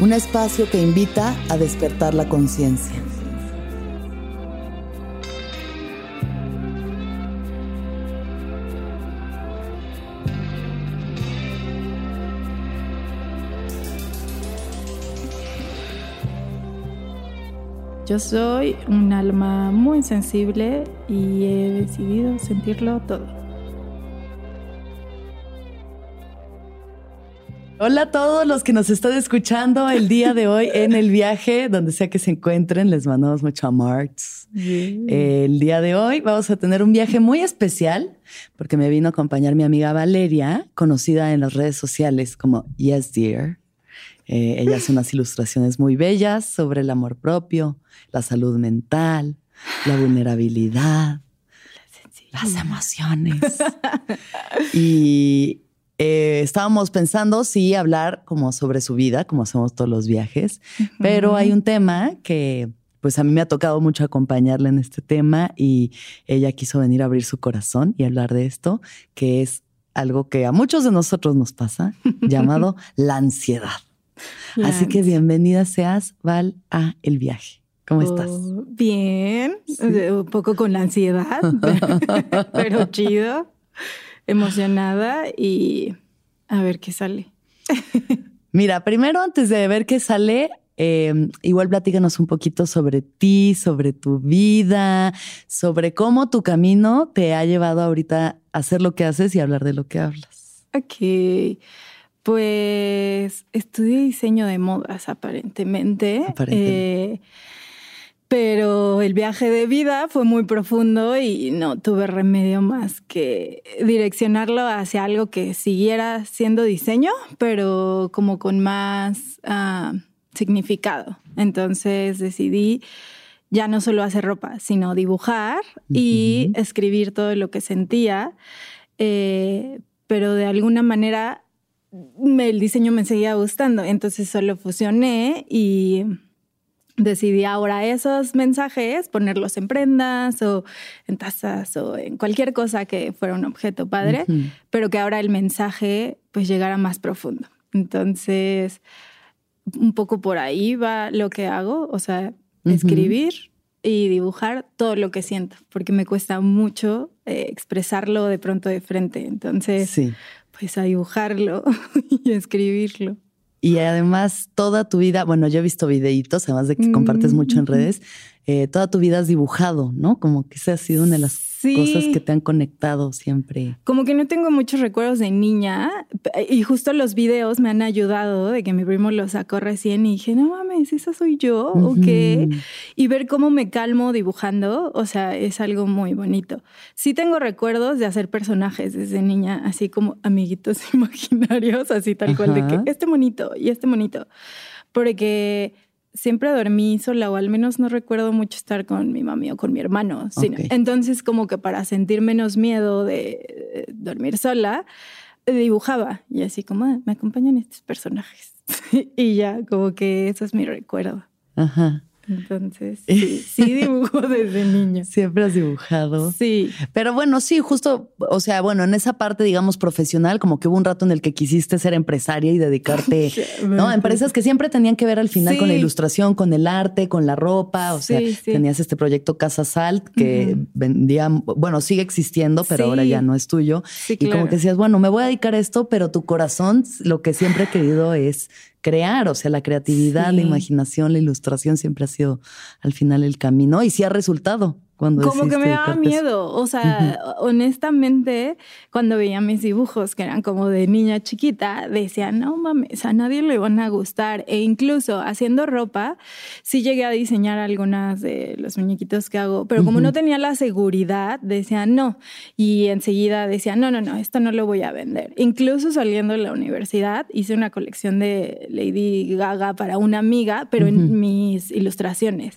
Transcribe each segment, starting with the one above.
un espacio que invita a despertar la conciencia. Yo soy un alma muy sensible y he decidido sentirlo todo. Hola a todos los que nos están escuchando el día de hoy en el viaje, donde sea que se encuentren, les mandamos mucho amor. El día de hoy vamos a tener un viaje muy especial porque me vino a acompañar mi amiga Valeria, conocida en las redes sociales como Yes Dear. Eh, ella hace unas ilustraciones muy bellas sobre el amor propio, la salud mental, la vulnerabilidad, las emociones. y eh, estábamos pensando sí hablar como sobre su vida, como hacemos todos los viajes, pero hay un tema que pues a mí me ha tocado mucho acompañarla en este tema y ella quiso venir a abrir su corazón y hablar de esto, que es algo que a muchos de nosotros nos pasa, llamado la ansiedad. Así que bienvenida seas, Val, a El Viaje. ¿Cómo estás? Oh, bien, un poco con la ansiedad, pero chido emocionada y a ver qué sale. Mira, primero antes de ver qué sale, em, igual platícanos un poquito sobre ti, sobre tu vida, sobre cómo tu camino te ha llevado ahorita a hacer lo que haces y hablar de lo que hablas. Ok. Pues estudié diseño de modas aparentemente. aparentemente. Eh, pero el viaje de vida fue muy profundo y no tuve remedio más que direccionarlo hacia algo que siguiera siendo diseño, pero como con más ah, significado. Entonces decidí ya no solo hacer ropa, sino dibujar y escribir todo lo que sentía, eh, pero de alguna manera el diseño me seguía gustando, entonces solo fusioné y decidí ahora esos mensajes ponerlos en prendas o en tazas o en cualquier cosa que fuera un objeto padre, pero que ahora el mensaje pues llegara más profundo. Entonces, un poco por ahí va lo que hago, o sea, escribir y dibujar todo lo que siento, porque me cuesta mucho eh, expresarlo de pronto de frente. Entonces, pues a dibujarlo y escribirlo. Y además toda tu vida, bueno, yo he visto videitos, además de que compartes mucho en redes, eh, toda tu vida has dibujado, ¿no? Como que esa ha sido una de las cosas que te han conectado siempre. Como que no tengo muchos recuerdos de niña y justo los videos me han ayudado de que mi primo lo sacó recién y dije, no mames, esa soy yo, ¿o qué? Y ver cómo me calmo dibujando, o sea, es algo muy bonito. Sí tengo recuerdos de hacer personajes desde niña, así como amiguitos imaginarios, así tal cual, de que este monito y este monito, porque siempre dormí sola o al menos no recuerdo mucho estar con mi mami o con mi hermano. Entonces como que para sentir menos miedo de dormir sola, dibujaba y así como ah, me acompañan estos personajes. y ya, como que eso es mi recuerdo. Ajá. Entonces, sí, sí dibujo desde niño. Siempre has dibujado. Sí. Pero bueno, sí, justo, o sea, bueno, en esa parte, digamos, profesional, como que hubo un rato en el que quisiste ser empresaria y dedicarte, ¿no? Empresas que siempre tenían que ver al final con la ilustración, con el arte, con la ropa. O sea, tenías este proyecto Casa Salt que vendía, bueno, sigue existiendo, pero ahora ya no es tuyo. Y como que decías, bueno, me voy a dedicar a esto, pero tu corazón lo que siempre ha querido es crear, o sea, la creatividad, la imaginación, la ilustración siempre ha sido al final el camino y sí ha resultado. Cuando Como que me daba miedo, o sea, honestamente, cuando veía mis dibujos que eran como de niña chiquita, decía, no mames, a nadie le van a gustar. E incluso haciendo ropa, sí llegué a diseñar algunas de los muñequitos que hago, pero como no tenía la seguridad, decía no. Y enseguida decía, no, no, no, esto no lo voy a vender. Incluso saliendo de la universidad, hice una colección de Lady Gaga para una amiga, pero en mis ilustraciones.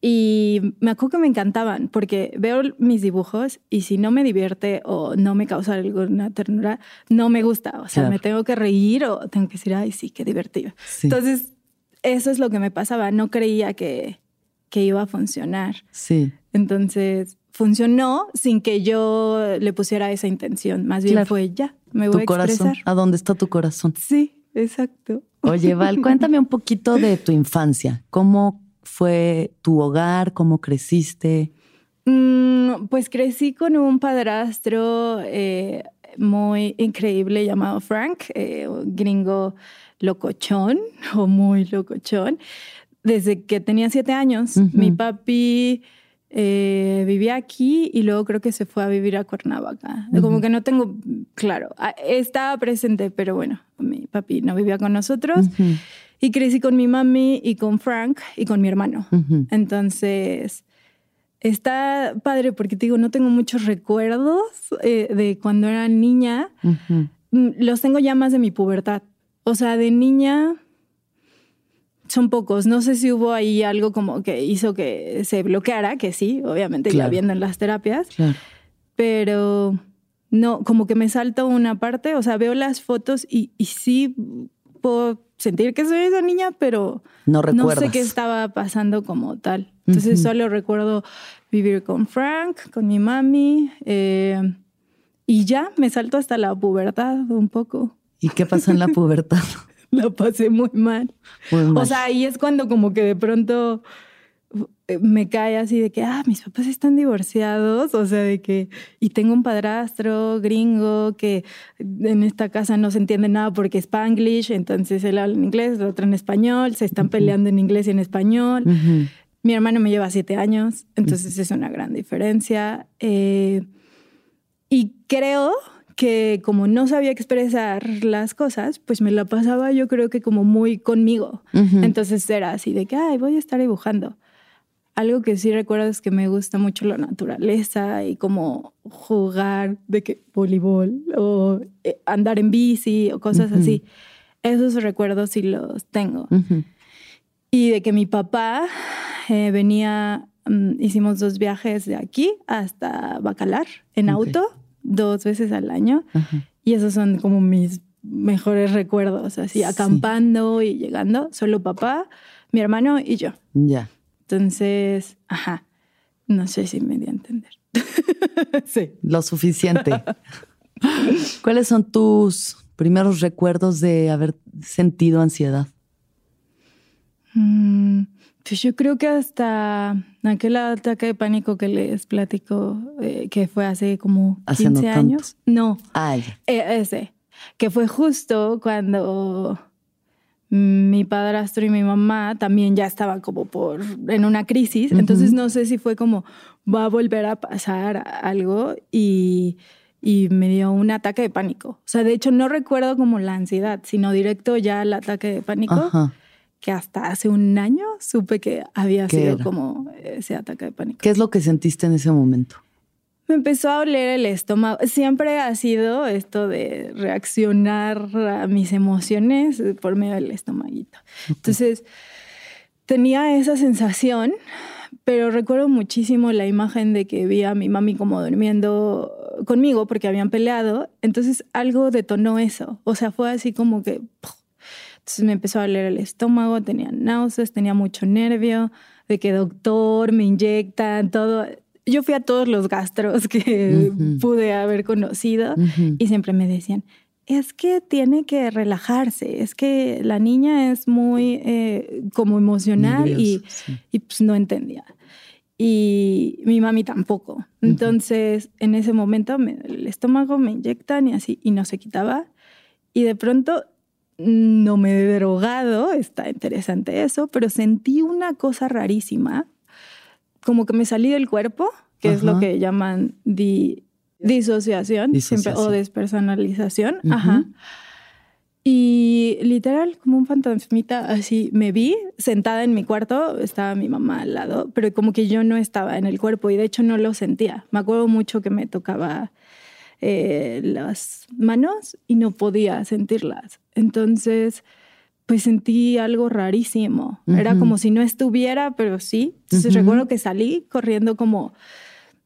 Y me acuerdo que me encantaban porque veo mis dibujos y si no me divierte o no me causa alguna ternura, no me gusta. O sea, me tengo que reír o tengo que decir, ay, sí, qué divertido. Entonces, eso es lo que me pasaba. No creía que, que iba a funcionar. Sí. Entonces, funcionó sin que yo le pusiera esa intención. Más bien fue ya, me voy a expresar. ¿A dónde está tu corazón? Sí, exacto. Oye, Val, cuéntame un poquito de tu infancia. ¿Cómo fue tu hogar? ¿Cómo creciste? Mm, pues crecí con un padrastro eh, muy increíble llamado Frank, eh, gringo locochón o muy locochón. Desde que tenía siete años, mi papi eh, vivía aquí y luego creo que se fue a vivir a Cuernavaca. Como que no tengo claro. Ah, estaba presente, pero bueno, mi papi no vivía con nosotros. Y crecí con mi mami y con Frank y con mi hermano. Entonces, está padre porque te digo, no tengo muchos recuerdos eh, de cuando era niña. Mm, los tengo ya más de mi pubertad. O sea, de niña son pocos. No sé si hubo ahí algo como que hizo que se bloqueara, que sí, obviamente ya viendo en las terapias. Pero no, como que me salto una parte, o sea, veo las fotos y, y sí puedo sentir que soy esa niña, pero no, no sé qué estaba pasando como tal. Entonces solo recuerdo vivir con Frank, con mi mami, eh, y ya me salto hasta la pubertad un poco. ¿Y qué pasó en la pubertad? la pasé muy mal. muy mal. O sea, ahí es cuando como que de pronto me cae así de que, ah, mis papás están divorciados, o sea, de que, y tengo un padrastro gringo que en esta casa no se entiende nada porque es spanglish, entonces él habla en inglés, el otro en español, se están peleando en inglés y en español. Mi hermano me lleva siete años, entonces es una gran diferencia. Eh, y creo que como no sabía expresar las cosas, pues me la pasaba yo creo que como muy conmigo. Entonces era así de que, ay, voy a estar dibujando algo que sí recuerdo es que me gusta mucho la naturaleza y como jugar de que voleibol o eh, andar en bici o cosas así. Esos recuerdos sí los tengo. Y de que mi papá eh, venía, mm, hicimos dos viajes de aquí hasta Bacalar en auto, dos veces al año. Y esos son como mis mejores recuerdos, así, acampando y llegando, solo papá, mi hermano y yo. Ya. Entonces, ajá, no sé si me di a entender. sí. Lo suficiente. ¿Cuáles son tus primeros recuerdos de haber sentido ansiedad? Mm, pues yo creo que hasta aquel ataque de pánico que les platico, eh, que fue hace como 15 años. No. Ay. E, ese. Que fue justo cuando mi padrastro y mi mamá también ya estaban como por en una crisis, entonces no sé si fue como va a volver a pasar algo y, y, me dio un ataque de pánico. O sea, de hecho no recuerdo como la ansiedad, sino directo ya el ataque de pánico. Que hasta hace un año supe que había sido como ese ataque de pánico. ¿Qué es lo que sentiste en ese momento? Me empezó a oler el estómago. Siempre ha sido esto de reaccionar a mis emociones por medio del estomaguito. Entonces, tenía esa sensación, pero recuerdo muchísimo la imagen de que vi a mi mami como durmiendo conmigo porque habían peleado. Entonces, algo detonó eso. O sea, fue así como que... Entonces me empezó a doler el estómago, tenía náuseas, tenía mucho nervio, de que doctor, me inyectan, todo. Yo fui a todos los gastros que pude haber conocido y siempre me decían, es que tiene que relajarse, es que la niña es muy eh, como emocional y, y, pues no entendía. Y mi mami tampoco. Entonces, en ese momento el estómago me inyectan y así, y no se quitaba. Y de pronto no me he drogado, está interesante eso, pero sentí una cosa rarísima, como que me salí del cuerpo, que es lo que llaman disociación, o despersonalización. Ajá. Y literal, como un fantasmita, así me vi sentada en mi cuarto, estaba mi mamá al lado, pero como que yo no estaba en el cuerpo y de hecho no lo sentía. Me acuerdo mucho que me tocaba eh, las manos y no podía sentirlas. Entonces, pues sentí algo rarísimo. Era como si no estuviera, pero sí. Entonces recuerdo que salí corriendo como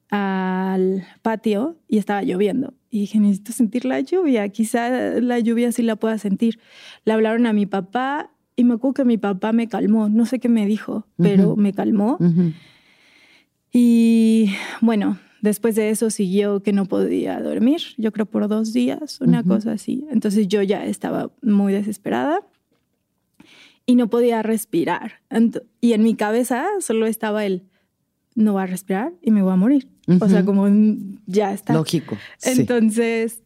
al patio y estaba lloviendo. Y dije, necesito sentir la lluvia, quizá la lluvia sí la pueda sentir. Le hablaron a mi papá y me acuerdo que mi papá me calmó, no sé qué me dijo, pero me calmó. Y bueno, Después de eso siguió que no podía dormir, yo creo por dos días, una cosa así. Entonces yo ya estaba muy desesperada y no podía respirar. Y en mi cabeza solo estaba el, no va a respirar y me voy a morir. O sea, como ya está. Lógico. Entonces,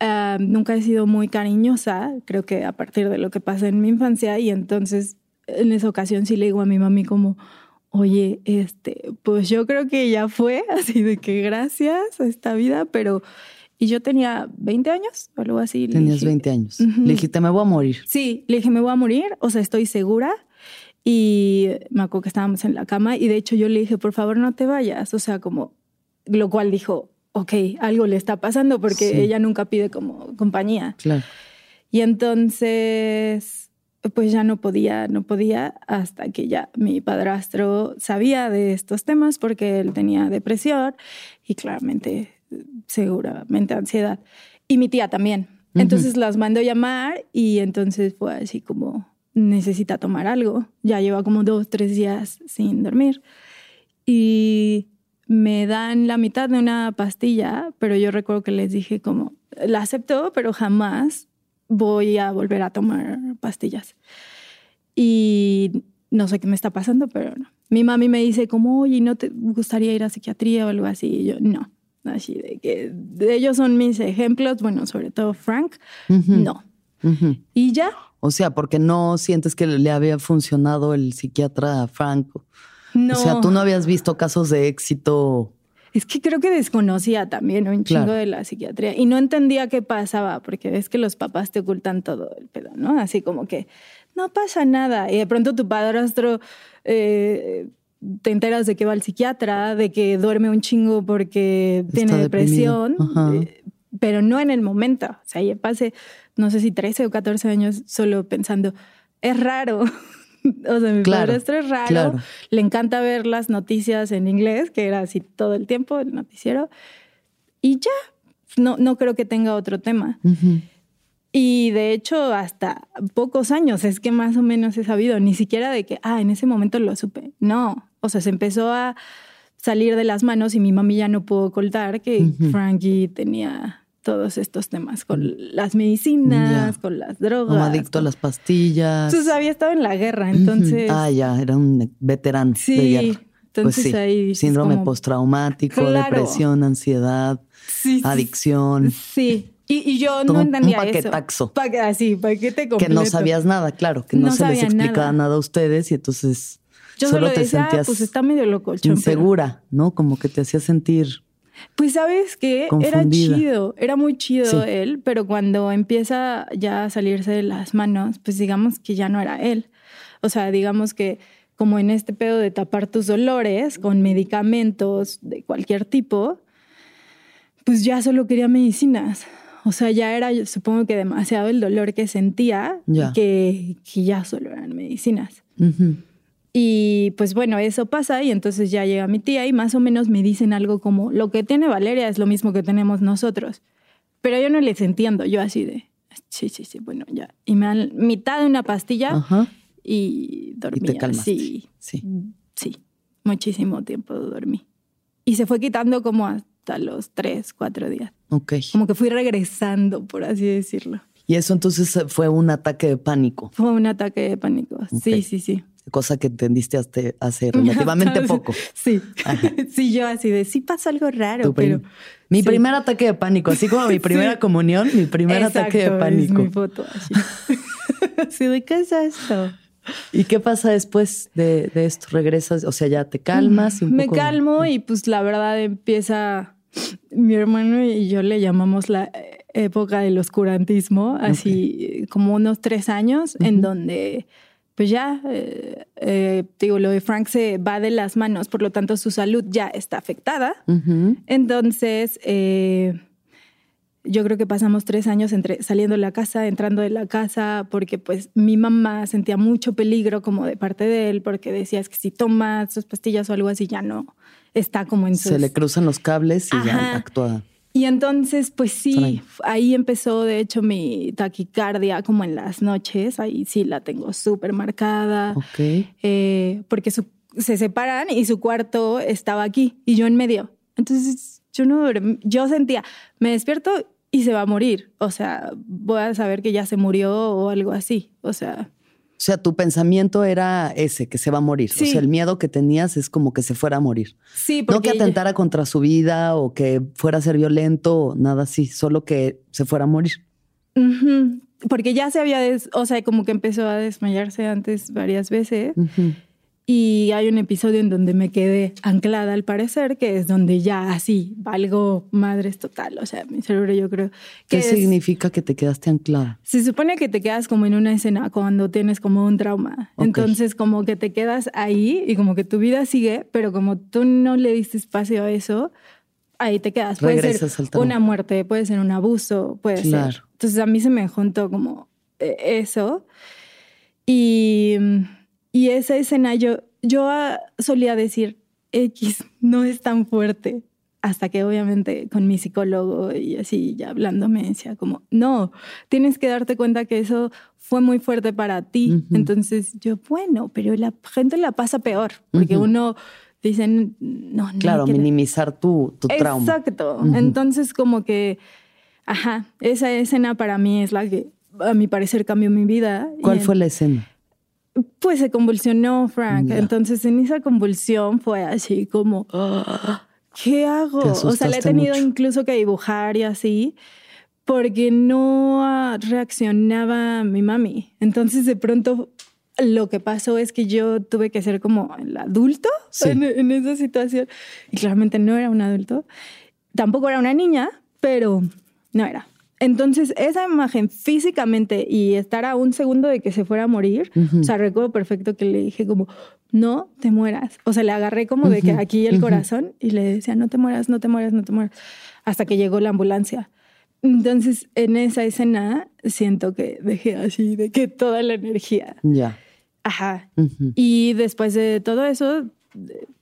ah, nunca he sido muy cariñosa, creo que a partir de lo que pasó en mi infancia. Y entonces, en esa ocasión sí le digo a mi mami como, oye, este, pues yo creo que ya fue, así de que gracias a esta vida, pero... Y yo tenía 20 años, algo así. Tenías 20 años. Le dije, me voy a morir. Sí, le dije, me voy a morir, o sea, estoy segura. Y me acuerdo que estábamos en la cama y de hecho yo le dije, por favor, no te vayas. O sea, como, lo cual dijo, ok, algo le está pasando porque ella nunca pide como compañía. Claro. Y entonces pues ya no podía, no podía hasta que ya mi padrastro sabía de estos temas porque él tenía depresión y claramente, seguramente ansiedad. Y mi tía también. Entonces las mandó llamar y entonces fue así como, necesita tomar algo. Ya lleva como dos, tres días sin dormir. Y me dan la mitad de una pastilla, pero yo recuerdo que les dije como, la acepto, pero jamás voy a volver a tomar pastillas. Y no sé qué me está pasando, pero no. Mi mami me dice como, oye, ¿no te gustaría ir a psiquiatría o algo así? Y yo, no. Así de que de ellos son mis ejemplos, bueno, sobre todo Frank, no. Y ya. O sea, porque no sientes que le había funcionado el psiquiatra a Frank. No. O sea, tú no habías visto casos de éxito es que creo que desconocía también un chingo de la psiquiatría y no entendía qué pasaba, porque es que los papás te ocultan todo el pedo, ¿no? Así como que no pasa nada. Y de pronto tu padrastro eh, te enteras de que va al psiquiatra, de que duerme un chingo porque tiene depresión, eh, pero no en el momento. O sea, ya pasé, no sé si 13 o 14 años solo pensando, es raro. o sea, mi claro, padrastro es raro. Le encanta ver las noticias en inglés, que era así todo el tiempo, el noticiero. Y ya, no, no creo que tenga otro tema. Y de hecho, hasta pocos años es que más o menos he sabido, ni siquiera de que, ah, en ese momento lo supe. No, o sea, se empezó a salir de las manos y mi mami ya no pudo ocultar que Frankie tenía todos estos temas, con las medicinas, con las drogas. Como adicto a las pastillas. Pues había estado en la guerra, entonces. Ah, ya, era un veterano sí, de guerra. Pues entonces ahí. Síndrome postraumático, depresión, ansiedad, adicción. Sí. Y, yo no entendía un paquetaxo. eso. así, paquete completo. Que no sabías nada, claro, que no, se les explicaba nada. a ustedes y entonces yo solo, te decía, ah, sentías pues está medio loco insegura, ¿no? Como que te hacía sentir pues sabes que era chido, era muy chido él, pero cuando empieza ya a salirse de las manos, pues digamos que ya no era él. O sea, digamos que como en este pedo de tapar tus dolores con medicamentos de cualquier tipo, pues ya solo quería medicinas. O sea, ya era, supongo que demasiado el dolor que sentía, Que, que, ya solo eran medicinas. Y pues bueno, eso pasa y entonces ya llega mi tía y más o menos me dicen algo como, lo que tiene Valeria es lo mismo que tenemos nosotros. Pero yo no les entiendo, yo así de, Sí, sí, sí, bueno, ya. Y me dan mitad de una pastilla y dormí. Y te calmaste. Sí, sí. Sí, muchísimo tiempo dormí. Y se fue quitando como hasta los tres, cuatro días. Ok. Como que fui regresando, por así decirlo. Y eso entonces fue un ataque de pánico. Fue un ataque de pánico. Sí, sí, sí. Cosa que entendiste hace relativamente poco. Sí. Sí, yo así de sí pasa algo raro, pero. Mi primer ataque de pánico, así como mi primera comunión, mi primer ataque de pánico. Es mi foto así. sí, ¿de qué es esto? ¿Y qué pasa después de, esto? ¿Regresas? O sea, ya te calmas. Me calmo y pues la verdad empieza mi hermano y yo le llamamos la época del oscurantismo, así como unos tres años, en donde pues ya, eh, eh, digo, lo de Frank se va de las manos, por lo tanto su salud ya está afectada. Entonces, eh, yo creo que pasamos tres años entre saliendo de la casa, entrando de la casa, porque pues mi mamá sentía mucho peligro como de parte de él, porque decía que si toma sus pastillas o algo así ya no está como en Se le cruzan los cables y ya actúa. Y entonces, pues sí, ahí empezó de hecho mi taquicardia como en las noches, ahí sí la tengo súper marcada. Ok. Eh, porque se separan y su cuarto estaba aquí y yo en medio. Entonces yo no yo sentía, me despierto y se va a morir. O sea, voy a saber que ya se murió o algo así. O sea. O sea, tu pensamiento era ese, que se va a morir. O sea, el miedo que tenías es como que se fuera a morir. Sí, porque... No que atentara contra su vida o que fuera a ser violento o nada así, solo que se fuera a morir. Porque ya se había, o sea, como que empezó a desmayarse antes varias veces. Y hay un episodio en donde me quedé anclada al parecer, que es donde ya así valgo madres total. O sea, mi cerebro yo creo que... ¿Qué significa que te quedaste anclada? Se supone que te quedas como en una escena cuando tienes como un trauma. Entonces como que te quedas ahí y como que tu vida sigue, pero como tú no le diste espacio a eso, ahí te quedas. Puede ser una muerte, puede ser un abuso, puede ser. Entonces a mí se me juntó como eh, eso. Y y esa escena yo, yo ah, solía decir, X no es tan fuerte, hasta que obviamente con mi psicólogo y así ya hablando me decía como, no, tienes que darte cuenta que eso fue muy fuerte para ti. Entonces yo, bueno, pero la gente la pasa peor, porque uno dice, no, no. Claro, minimizar tu, tu trauma. Exacto. Entonces como que, ajá, esa escena para mí es la que a mi parecer cambió mi vida. ¿Cuál fue la escena? Pues se convulsionó Frank. Entonces en esa convulsión fue así como, ¿qué hago? O sea, le he tenido incluso que dibujar y así, porque no reaccionaba mi mami. Entonces de pronto lo que pasó es que yo tuve que ser como el adulto en, en esa situación. Y claramente no era un adulto. Tampoco era una niña, pero no era. Entonces, esa imagen físicamente y estar a un segundo de que se fuera a morir, o sea, recuerdo perfecto que le dije como, no te mueras. O sea, le agarré como de que aquí el corazón y le decía, no te mueras, no te mueras, no te mueras, hasta que llegó la ambulancia. Entonces, en esa escena siento que dejé así, de que toda la energía. Ya. Ajá. Y después de todo eso,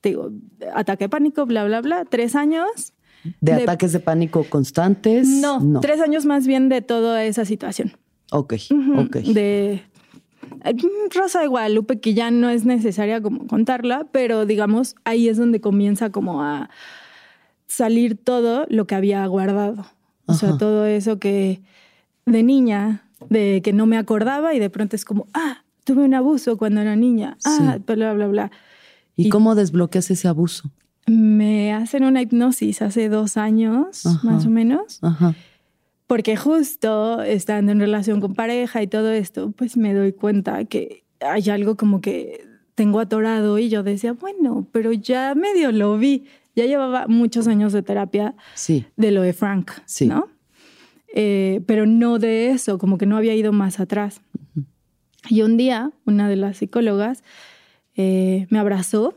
digo, ataque pánico, bla, bla, bla, tres años ¿De, ataques de pánico constantes? No, tres años más bien de toda esa situación. Ok, ok. De Rosa de Guadalupe, que ya no es necesaria como contarla, pero digamos, ahí es donde comienza como a salir todo lo que había guardado. O sea, todo eso que de niña, de que no me acordaba y de pronto es como, ah, tuve un abuso cuando era niña, ah, bla, bla, bla. ¿Y cómo desbloqueas ese abuso? Me hacen una hipnosis hace dos años, más o menos. Porque justo estando en relación con pareja y todo esto, pues me doy cuenta que hay algo como que tengo atorado y yo decía, bueno, pero ya medio lo vi. Ya llevaba muchos años de terapia sí. de lo de Frank, sí. ¿no? Eh, pero no de eso, como que no había ido más atrás. Y un día, una de las psicólogas eh, me abrazó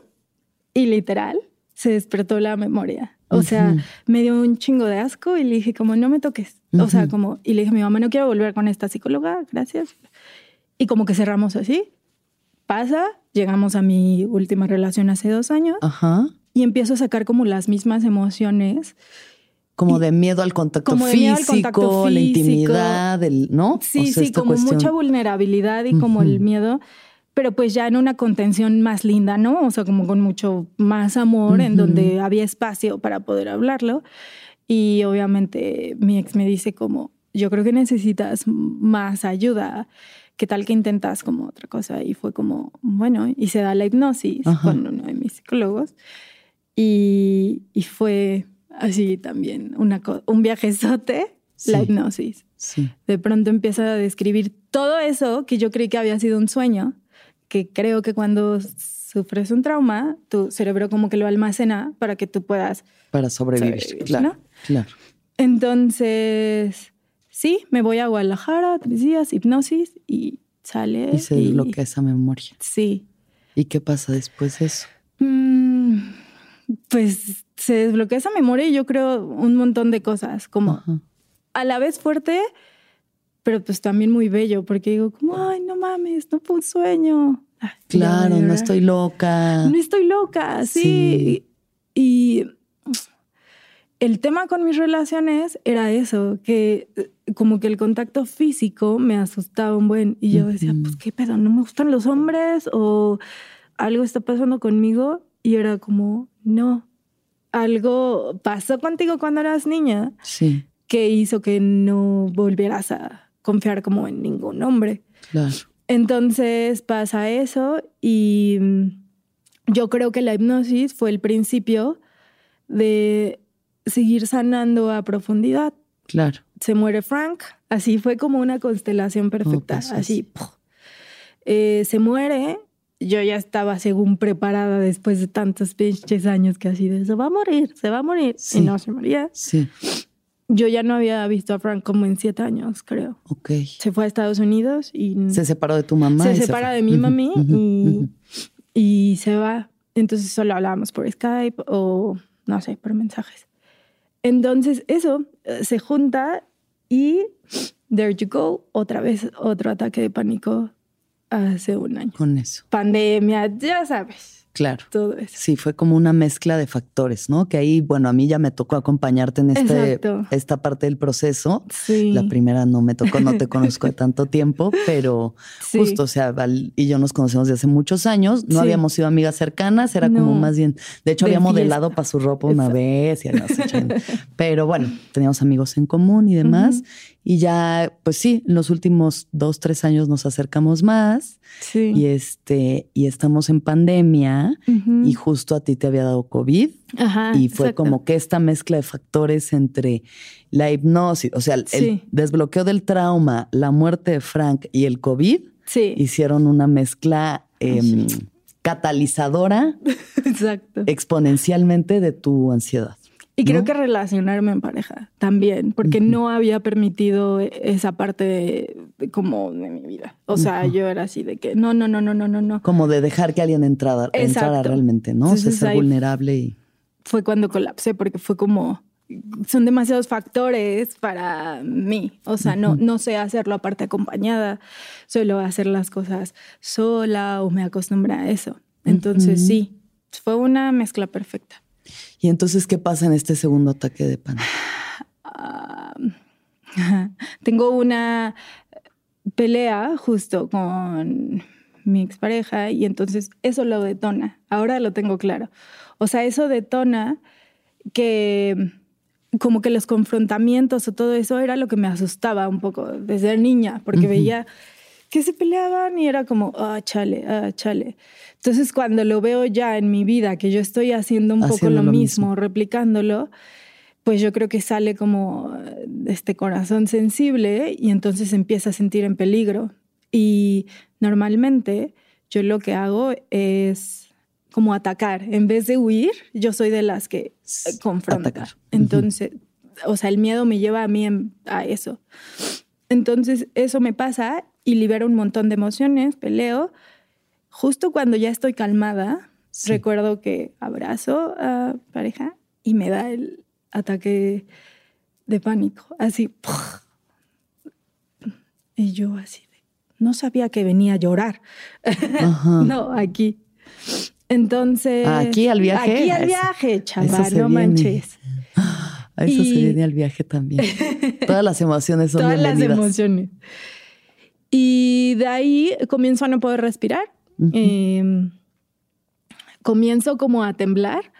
y literal se despertó la memoria. O sea, me dio un chingo de asco y le dije como, no me toques. O sea, como, y le dije a mi mamá, no quiero volver con esta psicóloga, gracias. Y como que cerramos así. Pasa, llegamos a mi última relación hace dos años. Ajá. Y empiezo a sacar como las mismas emociones Como de miedo al contacto, físico, la intimidad, ¿no? Sí, sí, como mucha vulnerabilidad y como el miedo, pero pues ya en una contención más linda, ¿no? O sea, como con mucho más amor, en donde había espacio para poder hablarlo. Y obviamente mi ex me dice como, yo creo que necesitas más ayuda. ¿Qué tal que intentas como otra cosa? Y fue como, bueno, y se da la hipnosis con uno de mis psicólogos. Y, y fue así también, una un viajezote, la hipnosis. De pronto empieza a describir todo eso que yo creí que había sido un sueño, que creo que cuando sufres un trauma, tu cerebro como que lo almacena para que tú puedas... Para sobrevivir, claro, claro. Entonces, sí, me voy a Guadalajara, tres días, hipnosis y sale. Y se desbloquea esa memoria. Sí. ¿Y qué pasa después de eso? Mm, pues se desbloquea esa memoria y yo creo un montón de cosas, como a la vez fuerte, pero pues también muy bello, porque digo como, ay, no mames, no fue un sueño. claro, no estoy loca. No estoy loca, sí. Y el tema con mis relaciones era eso, que como que el contacto físico me asustaba un buen y yo decía, pues qué pedo, no me gustan los hombres o algo está pasando conmigo y era como, no, algo pasó contigo cuando eras niña sí. que hizo que no volvieras a confiar como en ningún hombre. Claro. Entonces pasa eso y mm, yo creo que la hipnosis fue el principio de seguir sanando a profundidad. Claro. Se muere Frank, así fue como una constelación perfecta, así. Eh, se muere yo ya estaba según preparada después de tantos pinches años que así de se va a morir, se va a morir. Y no se moría. Sí. Yo ya no había visto a Frank como en siete años, creo. Ok. Se fue a Estados Unidos y... Se separó de tu mamá. Se separa de mi mami y, y se va. Entonces solo hablábamos por Skype o, no sé, por mensajes. Entonces eso eh, se junta y there you go, otra vez otro ataque de pánico hace un año. Con eso. Pandemia, ya sabes. Claro. Todo eso. Sí, fue como una mezcla de factores, ¿no? Que ahí, bueno, a mí ya me tocó acompañarte en este, esta parte del proceso. Sí. La primera no me tocó, no te conozco de tanto tiempo, pero justo, o sea, Val y yo nos conocemos de hace muchos años. No habíamos sido amigas cercanas, era como más bien. De hecho, había modelado para su ropa una vez y además, Pero bueno, teníamos amigos en común y demás. Y ya, pues sí, en los últimos dos, tres años nos acercamos más. Sí. Y este, y estamos en pandemia y justo a ti te había dado COVID. Ajá, y fue como que esta mezcla de factores entre la hipnosis, o sea, el desbloqueo del trauma, la muerte de Frank y el COVID hicieron una mezcla em, catalizadora Exacto. exponencialmente de tu ansiedad. Y creo que relacionarme en pareja también, porque no había permitido esa parte de, como de mi vida. O sea, yo era así de que no, no, no, no, no, no, no. Como de dejar que alguien entrara, entrara realmente, ¿no? o sea, ser vulnerable y. Fue cuando colapsé, porque fue como son demasiados factores para mí. O sea, no, no sé hacerlo aparte acompañada, suelo hacer las cosas sola o me acostumbré a eso. Entonces, sí, fue una mezcla perfecta. ¿Y entonces qué pasa en este segundo ataque de pánico? tengo una pelea justo con mi expareja y entonces eso lo detona. Ahora lo tengo claro. O sea, eso detona que como que los confrontamientos o todo eso era lo que me asustaba un poco desde niña, porque veía que se peleaban y era como, ah, chale, ah, chale. Entonces cuando lo veo ya en mi vida, que yo estoy haciendo un poco lo, mismo, replicándolo, pues yo creo que sale como eh, este corazón sensible y entonces empieza a sentir en peligro. Y normalmente yo lo que hago es como atacar. En vez de huir, yo soy de las que eh, confrontan. Entonces, o sea, el miedo me lleva a mí a eso. Entonces, eso me pasa y libero un montón de emociones, peleo. Justo cuando ya estoy calmada, recuerdo que abrazo a pareja y me da el ataque de pánico, así. Y yo así no sabía que venía a llorar. no, aquí. Entonces. ¿Aquí al viaje? Aquí al viaje, chaval, no manches. A eso se viene al viaje también. Todas las emociones son Todas las emociones. Y de ahí comienzo a no poder respirar. Em, comienzo como a temblar,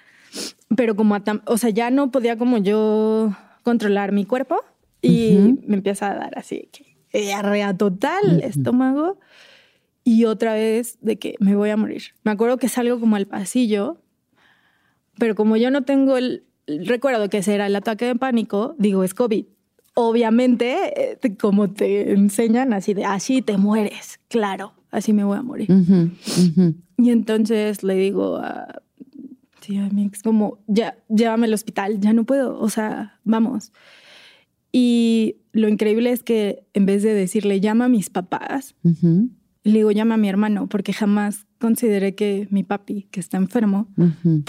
pero como a, o sea, ya no podía como yo controlar mi cuerpo y me empieza a dar así que diarrea total, estómago y otra vez de que me voy a morir. Me acuerdo que salgo como al pasillo, pero como yo no tengo el, recuerdo que ese era el ataque de pánico, digo, es COVID. Obviamente, eh, como te enseñan así de, así te mueres, claro, así me voy a morir. Y entonces le digo a, sí, a mi ex, como, ya, llévame al hospital, ya no puedo, o sea, vamos. Y lo increíble es que en vez de decirle, llama a mis papás, le digo, llama a mi hermano, porque jamás consideré que mi papi, que está enfermo,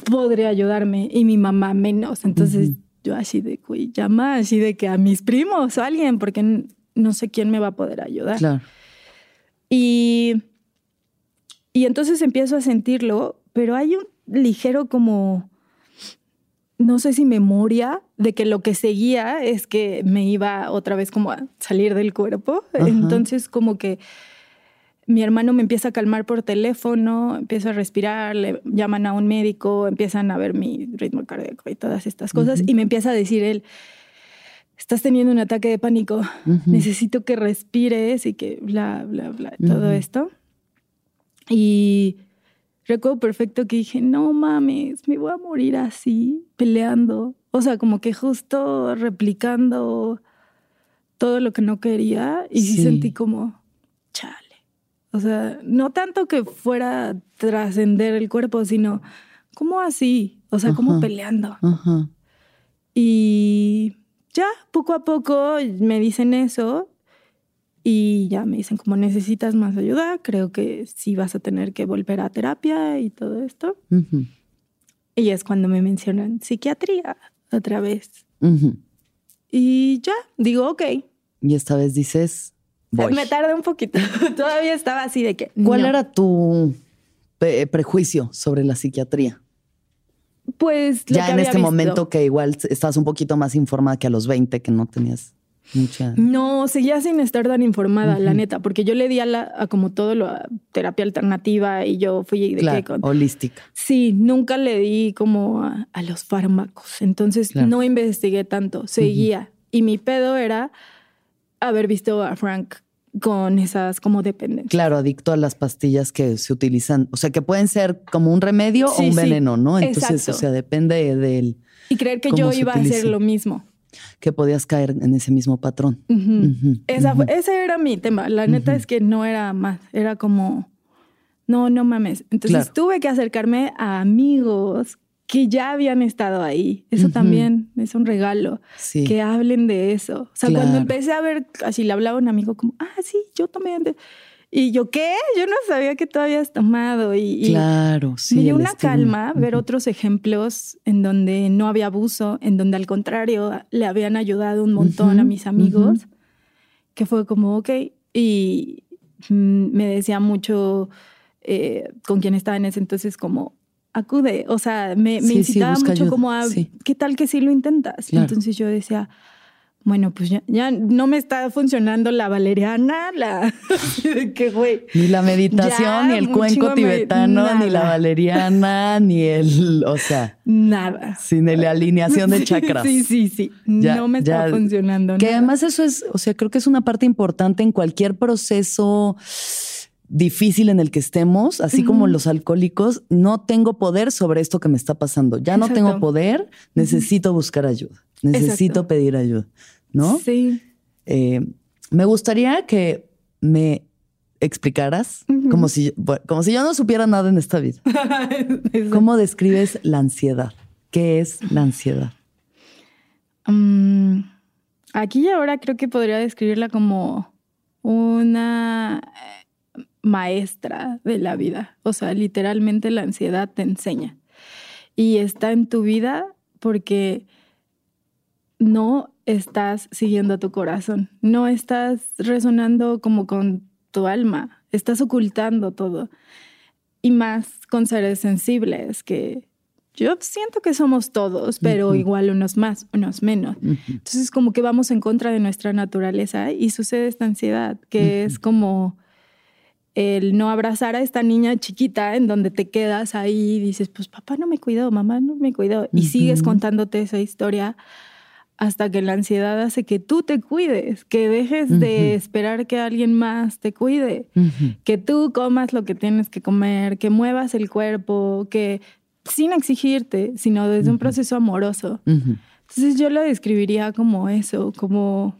podría ayudarme y mi mamá menos. Entonces yo así de, güey, llama así de que a mis primos o a alguien, porque no sé quién me va a poder ayudar. Claro. Y, y entonces empiezo a sentirlo, pero hay un ligero como, no sé si memoria de que lo que seguía es que me iba otra vez como a salir del cuerpo. Entonces como que mi hermano me empieza a calmar por teléfono, empiezo a respirar, le llaman a un médico, empiezan a ver mi ritmo cardíaco y todas estas cosas, y me empieza a decir él, estás teniendo un ataque de pánico, necesito que respires y que bla, bla, bla, todo esto. Y recuerdo perfecto que dije, no mames, me voy a morir así, peleando. O sea, como que justo replicando todo lo que no quería y sí sentí como, o sea, no tanto que fuera trascender el cuerpo, sino como así, o sea, como peleando. Y ya, poco a poco me dicen eso y ya me dicen como necesitas más ayuda, creo que sí vas a tener que volver a terapia y todo esto. Y es cuando me mencionan psiquiatría otra vez. Y ya, digo, ok. Y esta vez dices, me tardé un poquito. Todavía estaba así de que. ¿Cuál era tu prejuicio sobre la psiquiatría? Pues ya en este momento que igual estás un poquito más informada que a los 20, que no tenías mucha. No, seguía sin estar tan informada, la neta, porque yo le di a, la, como todo lo terapia alternativa y yo fui de claro, holística. Sí, nunca le di como a, los fármacos. Entonces no investigué tanto, seguía. Y mi pedo era haber visto a Frank con esas como dependencias. Claro, adicto a las pastillas que se utilizan, o sea, que pueden ser como un remedio o un veneno, ¿no? Entonces, o sea, depende del... Y creer que yo iba a hacer lo mismo. Que podías caer en ese mismo patrón. ese era mi tema. La neta es que no era más, era como, no, no mames. Entonces tuve que acercarme a amigos que ya habían estado ahí. Eso también es un regalo. Que hablen de eso. O sea, cuando empecé a ver, así le hablaba a un amigo como, ah, sí, yo tomé Y yo, ¿qué? Yo no sabía que tú habías tomado. Y, claro, sí. Me dio una calma ver otros ejemplos en donde no había abuso, en donde al contrario le habían ayudado un montón a mis amigos, que fue como, ok. Y mm, me decía mucho eh, con quien estaba en ese entonces como, acude. O sea, me, me incitaba mucho como a, ¿qué tal que si lo intentas? Entonces yo decía, bueno, pues ya, no me está funcionando la valeriana, la que güey. Ni la meditación, ni el cuenco tibetano, ni la valeriana, ni el, o sea, nada. Sin la alineación de chakras. Sí, sí, sí. no me está funcionando. Que además eso es, o sea, creo que es una parte importante en cualquier proceso difícil en el que estemos, así como los alcohólicos, no tengo poder sobre esto que me está pasando. Ya no tengo poder, necesito buscar ayuda, necesito pedir ayuda, ¿no? Sí. Eh, me gustaría que me explicaras, como, si, como si yo no supiera nada en esta vida. ¿Cómo describes la ansiedad? ¿Qué es la ansiedad? Mm, aquí y ahora creo que podría describirla como una maestra de la vida. O sea, literalmente la ansiedad te enseña. Y está en tu vida porque no estás siguiendo a tu corazón, no estás resonando como con tu alma, estás ocultando todo. Y más con seres sensibles que yo siento que somos todos, pero igual unos más, unos menos. Entonces como que vamos en contra de nuestra naturaleza y sucede esta ansiedad, que es como el no abrazar a esta niña chiquita en donde te quedas ahí y dices, pues papá no me cuidó, mamá no me cuidó, y sigues contándote esa historia hasta que la ansiedad hace que tú te cuides, que dejes de esperar que alguien más te cuide, que tú comas lo que tienes que comer, que muevas el cuerpo, que sin exigirte, sino desde un proceso amoroso. Entonces yo lo describiría como eso, como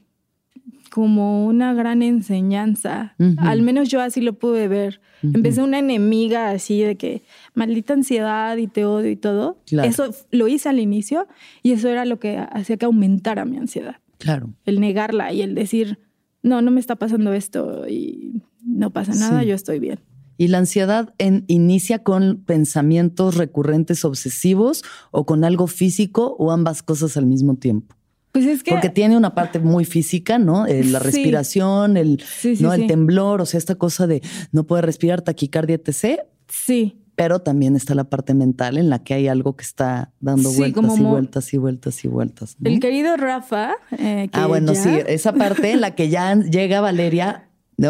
como una gran enseñanza. Al menos yo así lo pude ver. En vez de una enemiga así de que maldita ansiedad y te odio y todo. Eso lo hice al inicio y eso era lo que hacía que aumentara mi ansiedad. Claro. El negarla y el decir, no, no me está pasando esto y no pasa nada, yo estoy bien. ¿Y la ansiedad en, inicia con pensamientos recurrentes obsesivos o con algo físico o ambas cosas al mismo tiempo? Pues es que. Porque tiene una parte muy física, ¿no? Eh, la respiración, el, ¿no? el temblor, o sea, esta cosa de no poder respirar, taquicardia, etc. Sí. Pero también está la parte mental en la que hay algo que está dando vueltas y vueltas y vueltas y vueltas. El querido Rafa. Eh, ah, bueno, sí, esa parte en la que ya llega Valeria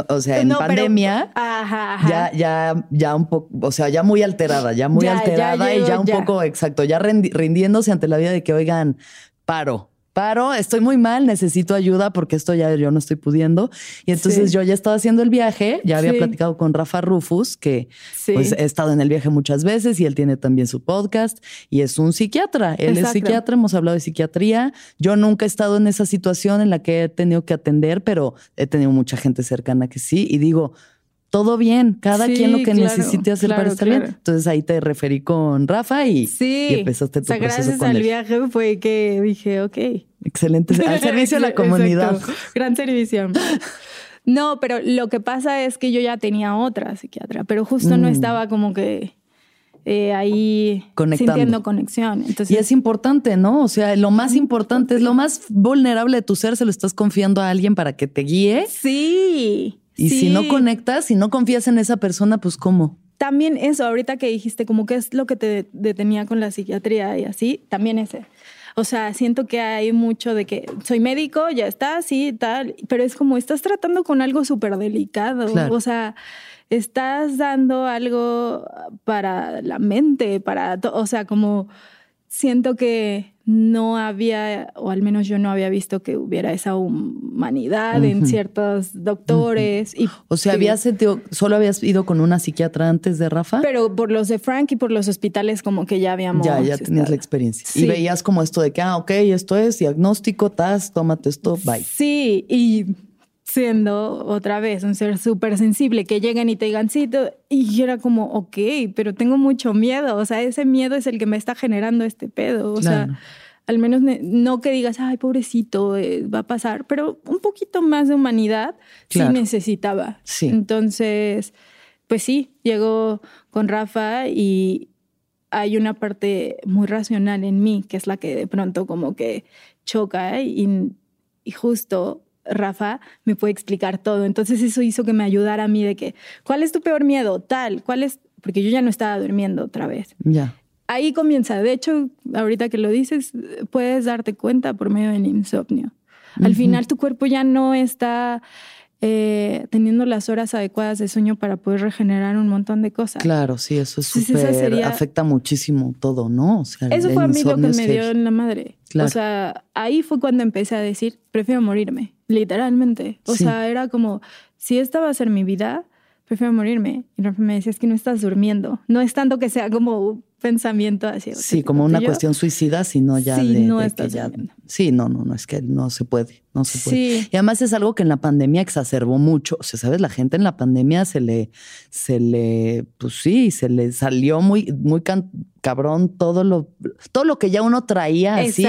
o sea, en pandemia, ya, ya, ya un poco, o sea, ya muy alterada, ya muy alterada y ya un poco, exacto, ya rindiéndose ante la vida de que, oigan, paro, paro, estoy muy mal, necesito ayuda porque esto ya yo no estoy pudiendo. Y entonces yo ya estaba haciendo el viaje, ya había platicado con Rafa Rufus, que pues he estado en el viaje muchas veces y él tiene también su podcast y es un psiquiatra. Él es psiquiatra, hemos hablado de psiquiatría. Yo nunca he estado en esa situación en la que he tenido que atender, pero he tenido mucha gente cercana que sí. Y digo, todo bien, cada quien lo que necesite hacer para estar bien. Entonces ahí te referí con Rafa y, empezaste tu o sea, gracias al viaje fue que dije, ok. Excelente, al servicio de la comunidad. Gran servicio. No, pero lo que pasa es que yo ya tenía otra psiquiatra, pero justo no mm. estaba como que eh, ahí sintiendo conexión. Entonces, y es importante, ¿no? O sea, lo más importante es lo más vulnerable de tu ser, se lo estás confiando a alguien para que te guíe. Sí. Y si no conectas, si no confías en esa persona, pues ¿cómo? También eso, ahorita que dijiste, como que es lo que te detenía con la psiquiatría y así, también ese. O sea, siento que hay mucho de que soy médico, ya está, sí, tal, pero es como estás tratando con algo súper delicado. O sea, estás dando algo para la mente, para, o sea, como siento que no había, o al menos yo no había visto que hubiera esa humanidad en ciertos doctores. y o sea, habías sentido, solo habías ido con una psiquiatra antes de Rafa. Pero por los de Frank y por los hospitales como que ya habíamos. Ya, ya tenías la experiencia. Y veías como esto de que, ah, ok, esto es diagnóstico, tas, tómate esto, bye. Sí, y siendo otra vez un ser súper sensible, que lleguen y te digan, sí, y era como, ok, pero tengo mucho miedo, o sea, ese miedo es el que me está generando este pedo, o sea, al menos no que digas, ay, pobrecito, eh, va a pasar, pero un poquito más de humanidad sí necesitaba. Sí. Entonces, pues sí, llegó con Rafa y hay una parte muy racional en mí, que es la que de pronto como que choca y, y justo Rafa me puede explicar todo. Entonces eso hizo que me ayudara a mí de que, ¿cuál es tu peor miedo? Tal, ¿cuál es? Porque yo ya no estaba durmiendo otra vez. Ya. Ahí comienza. De hecho, ahorita que lo dices, puedes darte cuenta por medio del insomnio. Al final tu cuerpo ya no está eh, teniendo las horas adecuadas de sueño para poder regenerar un montón de cosas. Claro, sí, eso es súper, afecta muchísimo todo, ¿no? O sea, eso fue a mí lo que me dio en la madre. O sea, ahí fue cuando empecé a decir, prefiero morirme, literalmente. O sea, era como, si esta va a ser mi vida, prefiero morirme. Y me decía, es que no estás durmiendo. No es tanto que sea como pensamiento así. Sí, como una cuestión suicida, sino ya sí, de, no estás ya, Sí, no, no, no, es que no se puede, no se puede. Sí. Y además es algo que en la pandemia exacerbó mucho. O sea, ¿sabes? La gente en la pandemia se le, se le, pues sí, se le salió muy, muy cabrón todo lo, todo lo que ya uno traía así,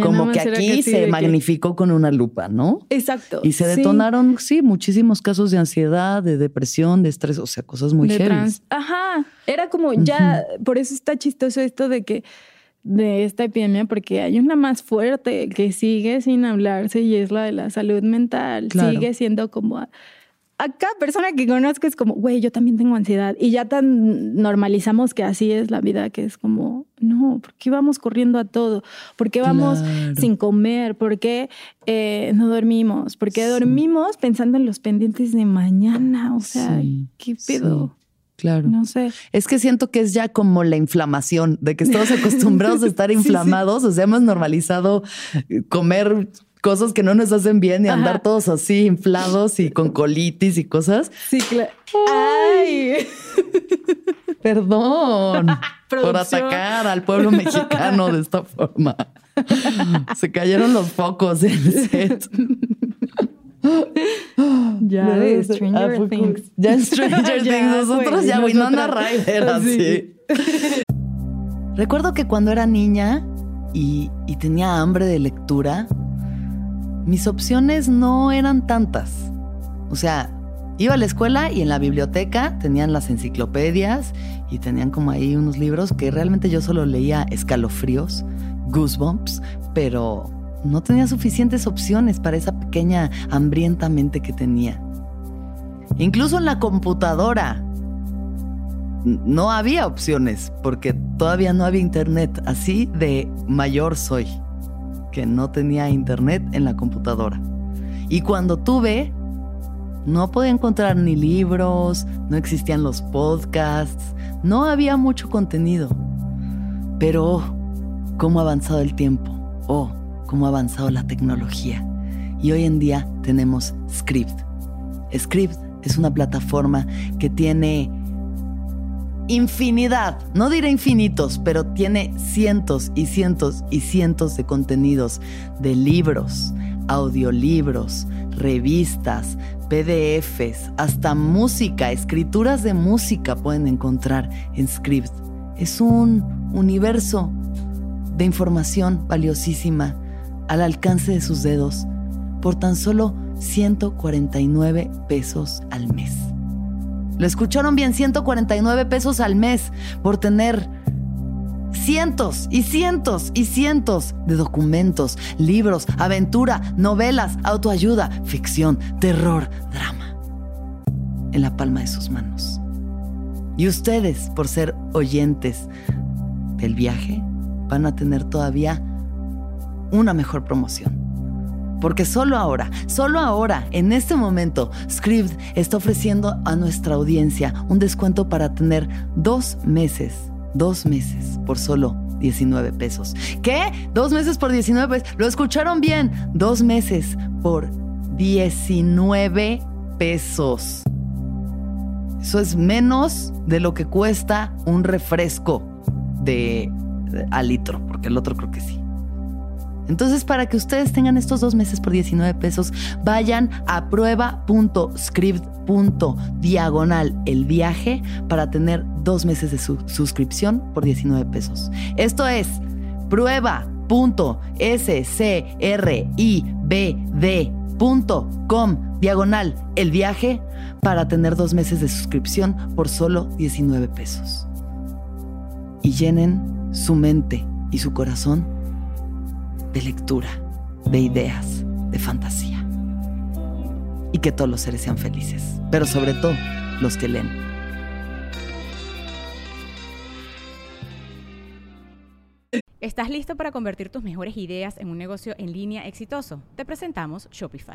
como que aquí se magnificó con una lupa, ¿no? Exacto. Y se detonaron, sí. muchísimos casos de ansiedad, de depresión, de estrés, o sea, cosas muy heavy. Ajá. Era como ya, por eso está chistoso esto de que de esta epidemia porque hay una más fuerte que sigue sin hablarse y es la de la salud mental. Sigue siendo como a cada persona que conozco es como, güey, yo también tengo ansiedad. Y ya tan normalizamos que así es la vida, que es como, no, ¿por qué vamos corriendo a todo? ¿Por qué vamos sin comer? ¿Por qué eh, no dormimos? ¿Por qué dormimos pensando en los pendientes de mañana? O sea, ¿qué pedo? Claro. No sé. Es que siento que es ya como la inflamación, de que estamos acostumbrados a estar inflamados, o sea, hemos normalizado comer cosas que no nos hacen bien y andar todos así inflados y con colitis y cosas. Sí, claro. Ay. Perdón por atacar al pueblo mexicano de esta forma. Se cayeron los focos en el set. Ya de Stranger Things. Ya en Stranger Things. Nosotros ya Winona Ryder así. Recuerdo que cuando era niña y, y tenía hambre de lectura, mis opciones no eran tantas. O sea, iba a la escuela y en la biblioteca tenían las enciclopedias y tenían como ahí unos libros que realmente yo solo leía escalofríos, goosebumps, pero no tenía suficientes opciones para esa pequeña hambrienta mente que tenía. Incluso en la computadora no había opciones porque todavía no había internet. Así de mayor soy que no tenía internet en la computadora. Y cuando tuve, no podía encontrar ni libros, no existían los podcasts, no había mucho contenido. Pero, oh, cómo ha avanzado el tiempo, oh, cómo ha avanzado la tecnología. Y hoy en día tenemos Script. Script es una plataforma que tiene infinidad, no diré infinitos, pero tiene cientos y cientos y cientos de contenidos de libros, audiolibros, revistas, PDFs, hasta música, escrituras de música pueden encontrar en Script. Es un universo de información valiosísima al alcance de sus dedos por tan solo 149 pesos al mes. Lo escucharon bien, 149 pesos al mes por tener cientos y cientos y cientos de documentos, libros, aventura, novelas, autoayuda, ficción, terror, drama en la palma de sus manos. Y ustedes, por ser oyentes del viaje, van a tener todavía una mejor promoción. Porque solo ahora, solo ahora, en este momento, Script está ofreciendo a nuestra audiencia un descuento para tener dos meses, dos meses por solo 19 pesos. ¿Qué? ¿Dos meses por 19 pesos? ¿Lo escucharon bien? Dos meses por 19 pesos. Eso es menos de lo que cuesta un refresco de, de a litro, porque el otro creo que sí. Entonces, para que ustedes tengan estos dos meses por 19 pesos, vayan a prueba.script.diagonal el viaje para tener dos meses de suscripción por 19 pesos. Esto es prueba.scribd.com diagonal el viaje para tener dos meses de suscripción por solo 19 pesos. Y llenen su mente y su corazón de lectura, de ideas, de fantasía. Y que todos los seres sean felices, pero sobre todo los que leen. ¿Estás listo para convertir tus mejores ideas en un negocio en línea exitoso? Te presentamos Shopify.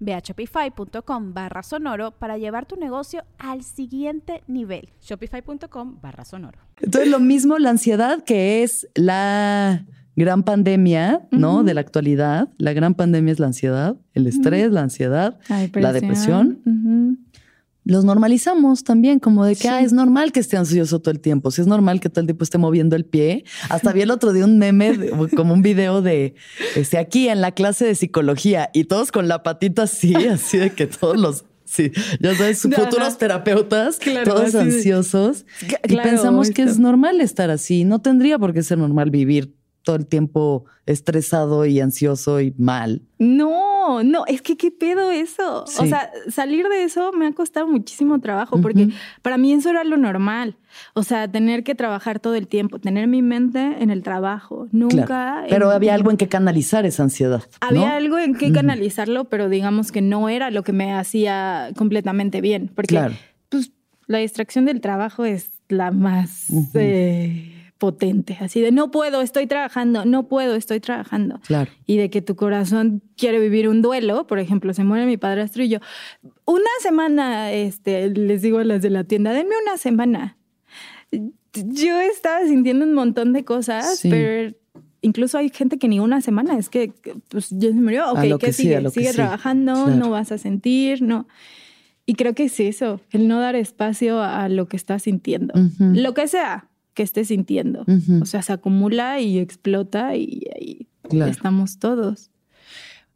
Ve a shopify.com barra sonoro para llevar tu negocio al siguiente nivel. Shopify.com barra sonoro. Entonces, lo mismo la ansiedad que es la gran pandemia, ¿no? De la actualidad. La gran pandemia es la ansiedad, el estrés, la ansiedad, la depresión. Los normalizamos también, como de que ah, es normal que esté ansioso todo el tiempo. Si es normal que todo el tiempo esté moviendo el pie. Hasta vi el otro día un meme, como un video de este, aquí en la clase de psicología y todos con la patita así, así de que todos los Sí, ya sabes, futuros terapeutas, todos ansiosos. y pensamos que es normal estar así. No tendría por qué ser normal vivir todo el tiempo estresado y ansioso y mal. No, no, es que qué pedo eso. O sea, salir de eso me ha costado muchísimo trabajo porque para mí eso era lo normal. O sea, tener que trabajar todo el tiempo, tener mi mente en el trabajo, nunca. Pero había algo en que canalizar esa ansiedad. Había algo en que canalizarlo, pero digamos que no era lo que me hacía completamente bien. Porque pues, la distracción del trabajo es la más potente, así de no puedo, estoy trabajando, no puedo, estoy trabajando. Claro. Y de que tu corazón quiere vivir un duelo, por ejemplo, se muere mi padrastro y yo, una semana, este, les digo a las de la tienda, denme una semana. Yo estaba sintiendo un montón de cosas, pero incluso hay gente que ni una semana, es que pues ya se murió, ok, ¿qué sigue? sigue trabajando, no vas a sentir, no. Y creo que es eso, el no dar espacio a lo que estás sintiendo. Lo que sea, que esté sintiendo. O sea, se acumula y explota y ahí estamos todos.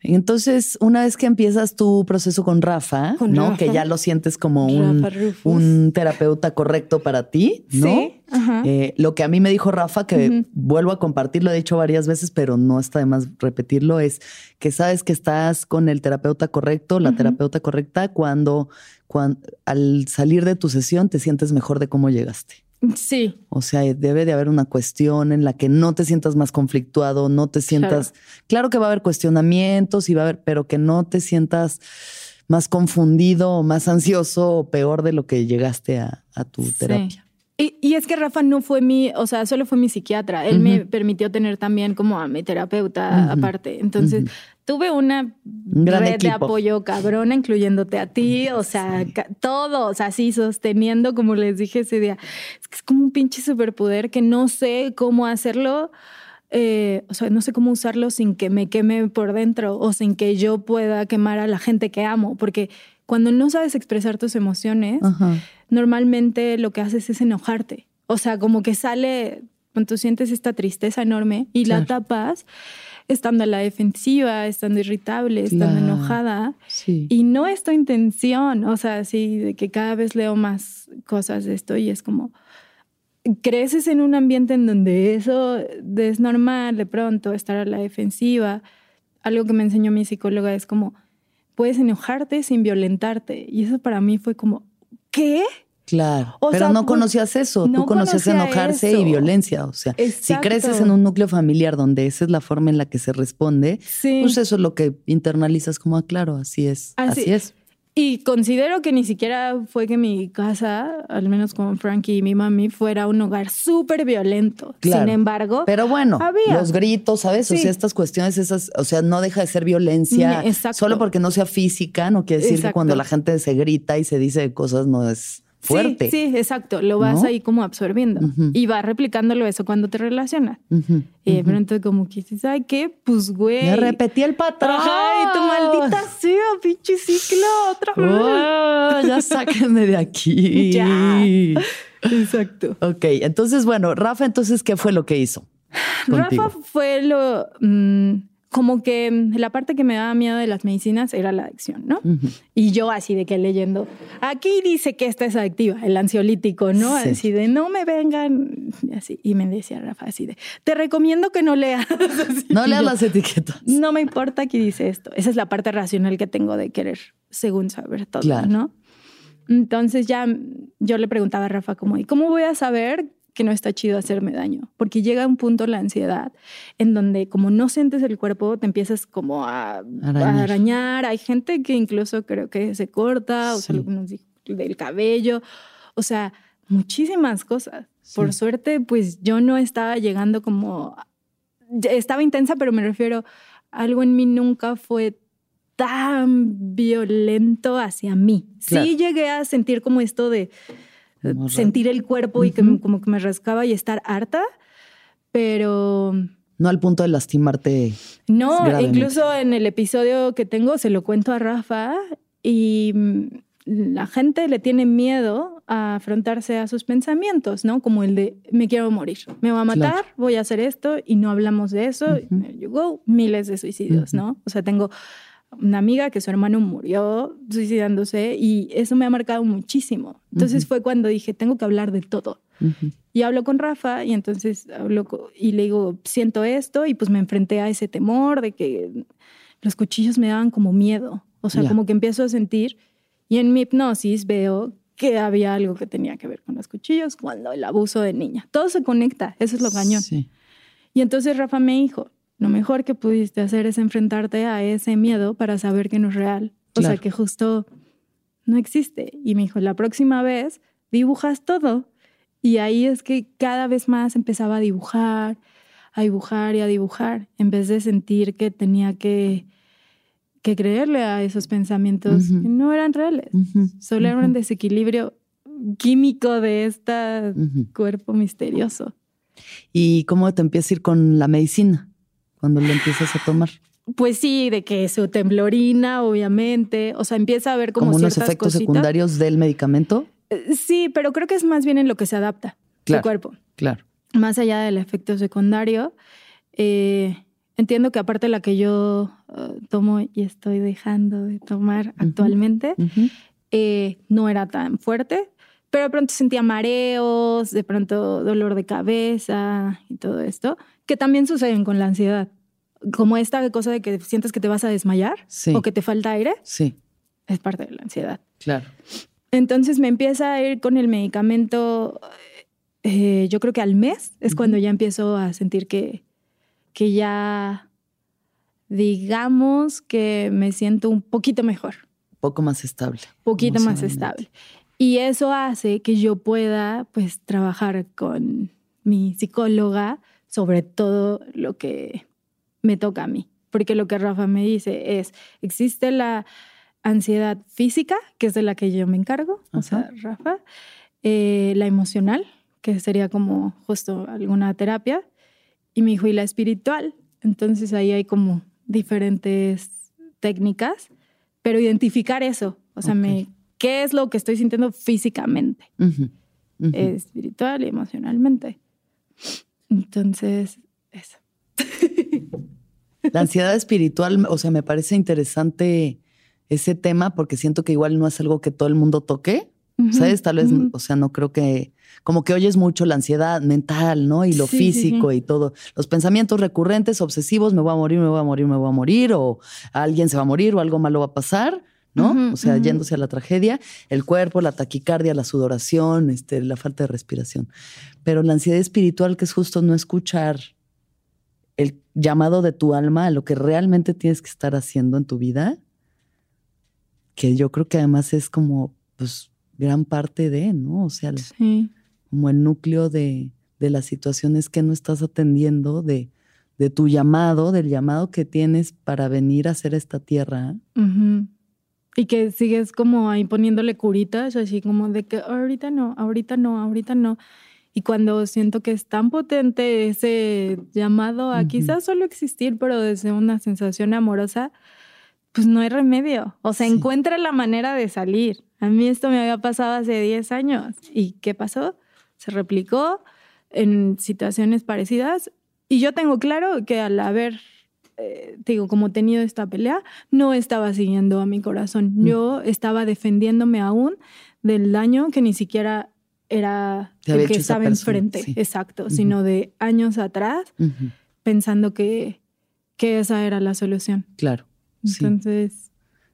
Entonces, una vez que empiezas tu proceso con Rafa, ¿no? Que ya lo sientes como un, terapeuta correcto para ti, ¿no? Eh, lo que a mí me dijo Rafa, que vuelvo a compartir, lo he dicho varias veces, pero no está de más repetirlo, es que sabes que estás con el terapeuta correcto, la terapeuta correcta, cuando, cuando al salir de tu sesión te sientes mejor de cómo llegaste. Sí. O sea, debe de haber una cuestión en la que no te sientas más conflictuado, no te sientas. Claro, que va a haber cuestionamientos y va a haber, pero que no te sientas más confundido o más ansioso o peor de lo que llegaste a, tu terapia. Y, es que Rafa no fue mi, o sea, solo fue mi psiquiatra. Él me permitió tener también como a mi terapeuta aparte. Entonces, tuve una red de apoyo cabrona, incluyéndote a ti, o sea, todos así sosteniendo, como les dije ese día. Es que es como un pinche superpoder que no sé cómo hacerlo. Eh, o sea, no sé cómo usarlo sin que me queme por dentro o sin que yo pueda quemar a la gente que amo, porque cuando no sabes expresar tus emociones, normalmente lo que haces es enojarte. O sea, como que sale, cuando sientes esta tristeza enorme y la tapas estando a la defensiva, estando irritable, estando enojada. Y no es tu intención, o sea, sí, de que cada vez leo más cosas de esto y es como, creces en un ambiente en donde eso es normal de pronto, estar a la defensiva. Algo que me enseñó mi psicóloga es como, puedes enojarte sin violentarte. Y eso para mí fue como, ¿qué? Claro, pero no pues, conocías eso, tú conocías enojarse y violencia, o sea, si creces en un núcleo familiar donde esa es la forma en la que se responde, pues eso es lo que internalizas como, ah, claro, así es, así, es. Y considero que ni siquiera fue que mi casa, al menos con Frankie y mi mami, fuera un hogar súper violento. Sin embargo, pero bueno, los gritos, ¿sabes? O sea, estas cuestiones, esas, o sea, no deja de ser violencia. Solo porque no sea física, no quiere decir que cuando la gente se grita y se dice cosas no es fuerte. Sí, exacto. Lo vas ahí como absorbiendo y vas replicándolo eso cuando te relacionas. Y de pronto como que dices, ay, ¿qué? Pues, güey. Me repetí el patrón. Ay, tu maldita sea, pinche ciclo, otra vez. ya sáquenme de aquí. ya. Exacto. Ok, entonces, bueno, Rafa, entonces, ¿qué fue lo que hizo? Rafa fue lo... Mm, como que mm, la parte que me daba miedo de las medicinas era la adicción, ¿no? Y yo así de que leyendo, aquí dice que esta es adictiva, el ansiolítico, ¿no? Así de, no me vengan, así. Y me decía Rafa así de, te recomiendo que no leas. no leas las etiquetas. No me importa que dice esto. Esa es la parte racional que tengo de querer, según saber todo, ¿no? Entonces ya yo le preguntaba a Rafa como, ¿y cómo voy a saber que no está chido hacerme daño, porque llega un punto la ansiedad en donde como no sientes el cuerpo, te empiezas como a arañar. Hay gente que incluso creo que se corta, o sea, algunos del cabello, o sea, muchísimas cosas. Por suerte, pues yo no estaba llegando como, estaba intensa, pero me refiero, algo en mí nunca fue tan violento hacia mí. Sí llegué a sentir como esto de sentir el cuerpo y que como que me rascaba y estar harta, pero No al punto de lastimarte. No, incluso en el episodio que tengo se lo cuento a Rafa y mm, la gente le tiene miedo a afrontarse a sus pensamientos, ¿no? Como el de me quiero morir, me voy a matar, voy a hacer esto y no hablamos de eso. Uh miles de suicidios, ¿no? O sea, tengo una amiga que su hermano murió suicidándose y eso me ha marcado muchísimo. Entonces fue cuando dije, tengo que hablar de todo. Y hablo con Rafa y entonces hablo y le digo, siento esto y pues me enfrenté a ese temor de que los cuchillos me daban como miedo. O sea, como que empiezo a sentir y en mi hipnosis veo que había algo que tenía que ver con los cuchillos cuando el abuso de niña. Todo se conecta, eso es lo cañón. Y entonces Rafa me dijo, lo mejor que pudiste hacer es enfrentarte a ese miedo para saber que no es real. O sea, que justo no existe. Y me dijo, la próxima vez dibujas todo. Y ahí es que cada vez más empezaba a dibujar, a dibujar y a dibujar, en vez de sentir que tenía que, que creerle a esos pensamientos que no eran reales. Solo era un desequilibrio químico de este cuerpo misterioso. ¿Y cómo te empiezas a ir con la medicina? Cuando lo empiezas a tomar? Pues sí, de que su temblorina, obviamente. O sea, empieza a ver como, unos efectos secundarios del medicamento. Eh, sí, pero creo que es más bien en lo que se adapta claro, cuerpo. Claro. Más allá del efecto secundario. Eh, entiendo que aparte la que yo eh, tomo y estoy dejando de tomar actualmente, no era tan fuerte, pero de pronto sentía mareos, de pronto dolor de cabeza y todo esto, que también suceden con la ansiedad. Como esta cosa de que sientes que te vas a desmayar o que te falta aire. Sí. Es parte de la ansiedad. Claro. Entonces me empieza a ir con el medicamento, eh, yo creo que al mes es cuando ya empiezo a sentir que, que ya, digamos que me siento un poquito mejor. Poco más estable. Poquito más estable. Y eso hace que yo pueda pues trabajar con mi psicóloga sobre todo lo que me toca a mí. Porque lo que Rafa me dice es, existe la ansiedad física, que es de la que yo me encargo, o sea, Rafa, eh, la emocional, que sería como justo alguna terapia, y me dijo, y la espiritual. Entonces ahí hay como diferentes técnicas, pero identificar eso, o sea, me, ¿qué es lo que estoy sintiendo físicamente? espiritual y emocionalmente. Entonces, eso. La ansiedad espiritual, o sea, me parece interesante ese tema porque siento que igual no es algo que todo el mundo toque, ¿sabes? Tal vez, o sea, no creo que, como que oyes mucho la ansiedad mental, ¿no? Y lo físico y todo. Los pensamientos recurrentes, obsesivos, me voy a morir, me voy a morir, me voy a morir, o alguien se va a morir o algo malo va a pasar. ¿No? o sea, yéndose a la tragedia, el cuerpo, la taquicardia, la sudoración, este, la falta de respiración. Pero la ansiedad espiritual, que es justo no escuchar el llamado de tu alma a lo que realmente tienes que estar haciendo en tu vida, que yo creo que además es como, pues, gran parte de, ¿no? O sea, como el núcleo de, de, las situaciones que no estás atendiendo, de, de, tu llamado, del llamado que tienes para venir a hacer esta tierra. Y que sigues como ahí poniéndole curitas, así como de que ahorita no, ahorita no, ahorita no. Y cuando siento que es tan potente ese llamado a quizás solo existir, pero desde una sensación amorosa, pues no hay remedio. O sea, encuentra la manera de salir. A mí esto me había pasado hace 10 años. ¿Y qué pasó? Se replicó en situaciones parecidas. Y yo tengo claro que al haber eh, digo, como tenido esta pelea, no estaba siguiendo a mi corazón. Mm. Yo estaba defendiéndome aún del daño que ni siquiera era el que estaba enfrente, exacto, sino de años atrás, pensando que, que esa era la solución. Claro. Entonces...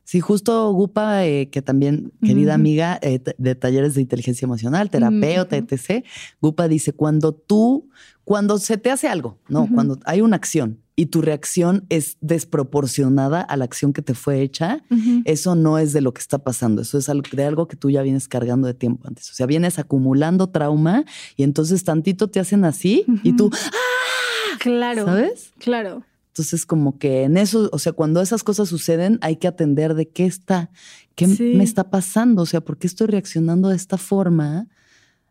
Sí, justo Gupa, eh, que también, querida amiga eh, de talleres de inteligencia emocional, terapeuta, etc. Gupa dice, cuando tú, cuando se te hace algo, ¿no? Cuando hay una acción y tu reacción es desproporcionada a la acción que te fue hecha, eso no es de lo que está pasando, eso es algo, de algo que tú ya vienes cargando de tiempo antes. O sea, vienes acumulando trauma y entonces tantito te hacen así y tú, ¡ah! Claro. ¿Sabes? Claro. Entonces, como que en eso, o sea, cuando esas cosas suceden, hay que atender de qué está, qué me está pasando, o sea, por qué estoy reaccionando de esta forma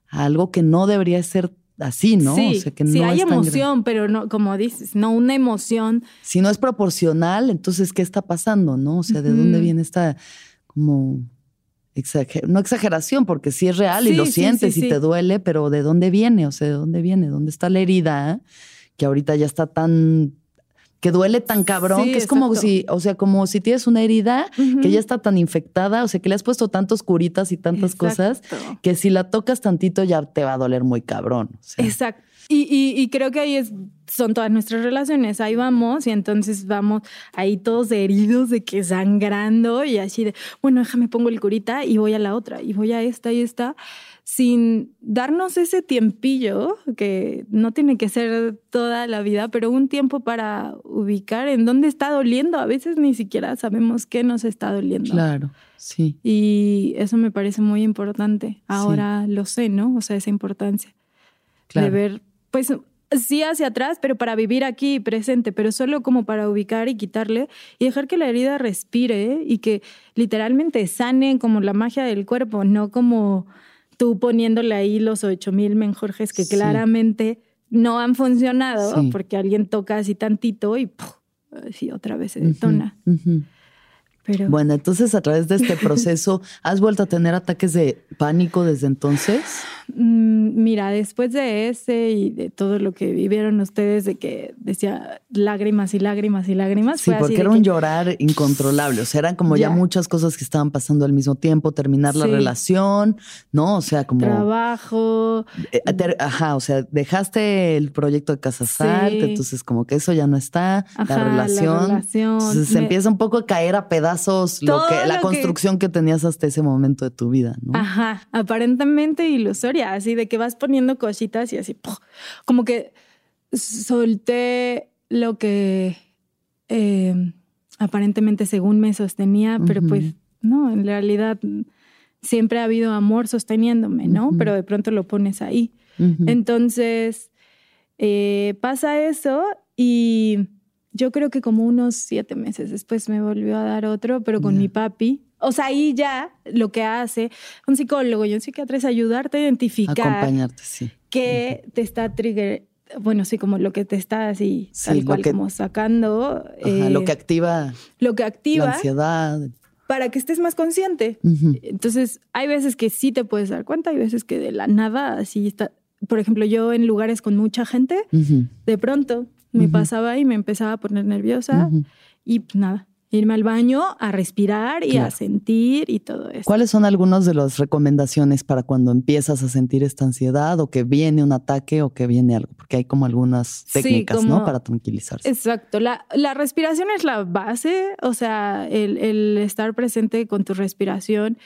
a algo que no debería ser así, ¿no? Sí, sí hay emoción, pero no, como dices, no una emoción. Si no es proporcional, entonces, ¿qué está pasando, no? O sea, ¿de dónde viene esta como no exageración, porque sí es real y lo sientes y te duele, pero ¿de dónde viene? O sea, ¿de dónde viene? ¿Dónde está la herida que ahorita ya está tan que duele tan cabrón, que es como si, o sea, como si tienes una herida que ya está tan infectada, o sea, que le has puesto tantas curitas y tantas cosas, que si la tocas tantito ya te va a doler muy cabrón. Exacto. Y, creo que ahí es, son todas nuestras relaciones. Ahí vamos y entonces vamos ahí todos heridos de que sangrando y así de, bueno, déjame pongo el curita y voy a la otra y voy a esta y esta, sin darnos ese tiempillo, que no tiene que ser toda la vida, pero un tiempo para ubicar en dónde está doliendo. A veces ni siquiera sabemos qué nos está doliendo. Claro, sí. Y eso me parece muy importante. Ahora lo sé, ¿no? O sea, esa importancia de ver pues sí hacia atrás, pero para vivir aquí presente, pero solo como para ubicar y quitarle y dejar que la herida respire y que literalmente sane como la magia del cuerpo, no como tú poniéndole ahí los ocho mil menjorjes que claramente no han funcionado porque alguien toca así tantito y así otra vez se detona. Bueno, entonces a través de este proceso, ¿has vuelto a tener ataques de pánico desde entonces? Mm, mira, después de ese y de todo lo que vivieron ustedes, de que decía lágrimas y lágrimas y lágrimas. Sí, porque era un llorar incontrolable. O sea, eran como ya. muchas cosas que estaban pasando al mismo tiempo, terminar la relación, ¿no? O sea, como. Trabajo. Eh, ajá, o sea, dejaste el proyecto de Casa entonces como que eso ya no está, la relación. La Entonces se empieza un poco a caer a pedazos lo que, la construcción que... que tenías hasta ese momento de tu vida, ¿no? Ajá, aparentemente ilusoria así de que vas poniendo cositas y así, como que solté lo que em, aparentemente según me sostenía, pero pues no, en realidad siempre ha habido amor sosteniéndome, ¿no? Pero de pronto lo pones ahí. Entonces, eh, pasa eso y yo creo que como unos siete meses después me volvió a dar otro, pero con mi papi. O sea, ahí ya lo que hace un psicólogo y un psiquiatra es ayudarte a identificar. Acompañarte, sí. Que te está trigger. Bueno, sí, como lo que te está así, tal cual, como sacando. lo que activa. Lo que activa. La ansiedad. Para que estés más consciente. Entonces, hay veces que sí te puedes dar cuenta, hay veces que de la nada así está. Por ejemplo, yo en lugares con mucha gente, de pronto me pasaba y me empezaba a poner nerviosa y pues, nada, irme al baño a respirar y a sentir y todo eso. ¿Cuáles son algunas de las recomendaciones para cuando empiezas a sentir esta ansiedad o que viene un ataque o que viene algo? Porque hay como algunas técnicas, ¿no? Para tranquilizarse. Exacto. La, la, respiración es la base, o sea, el, el estar presente con tu respiración.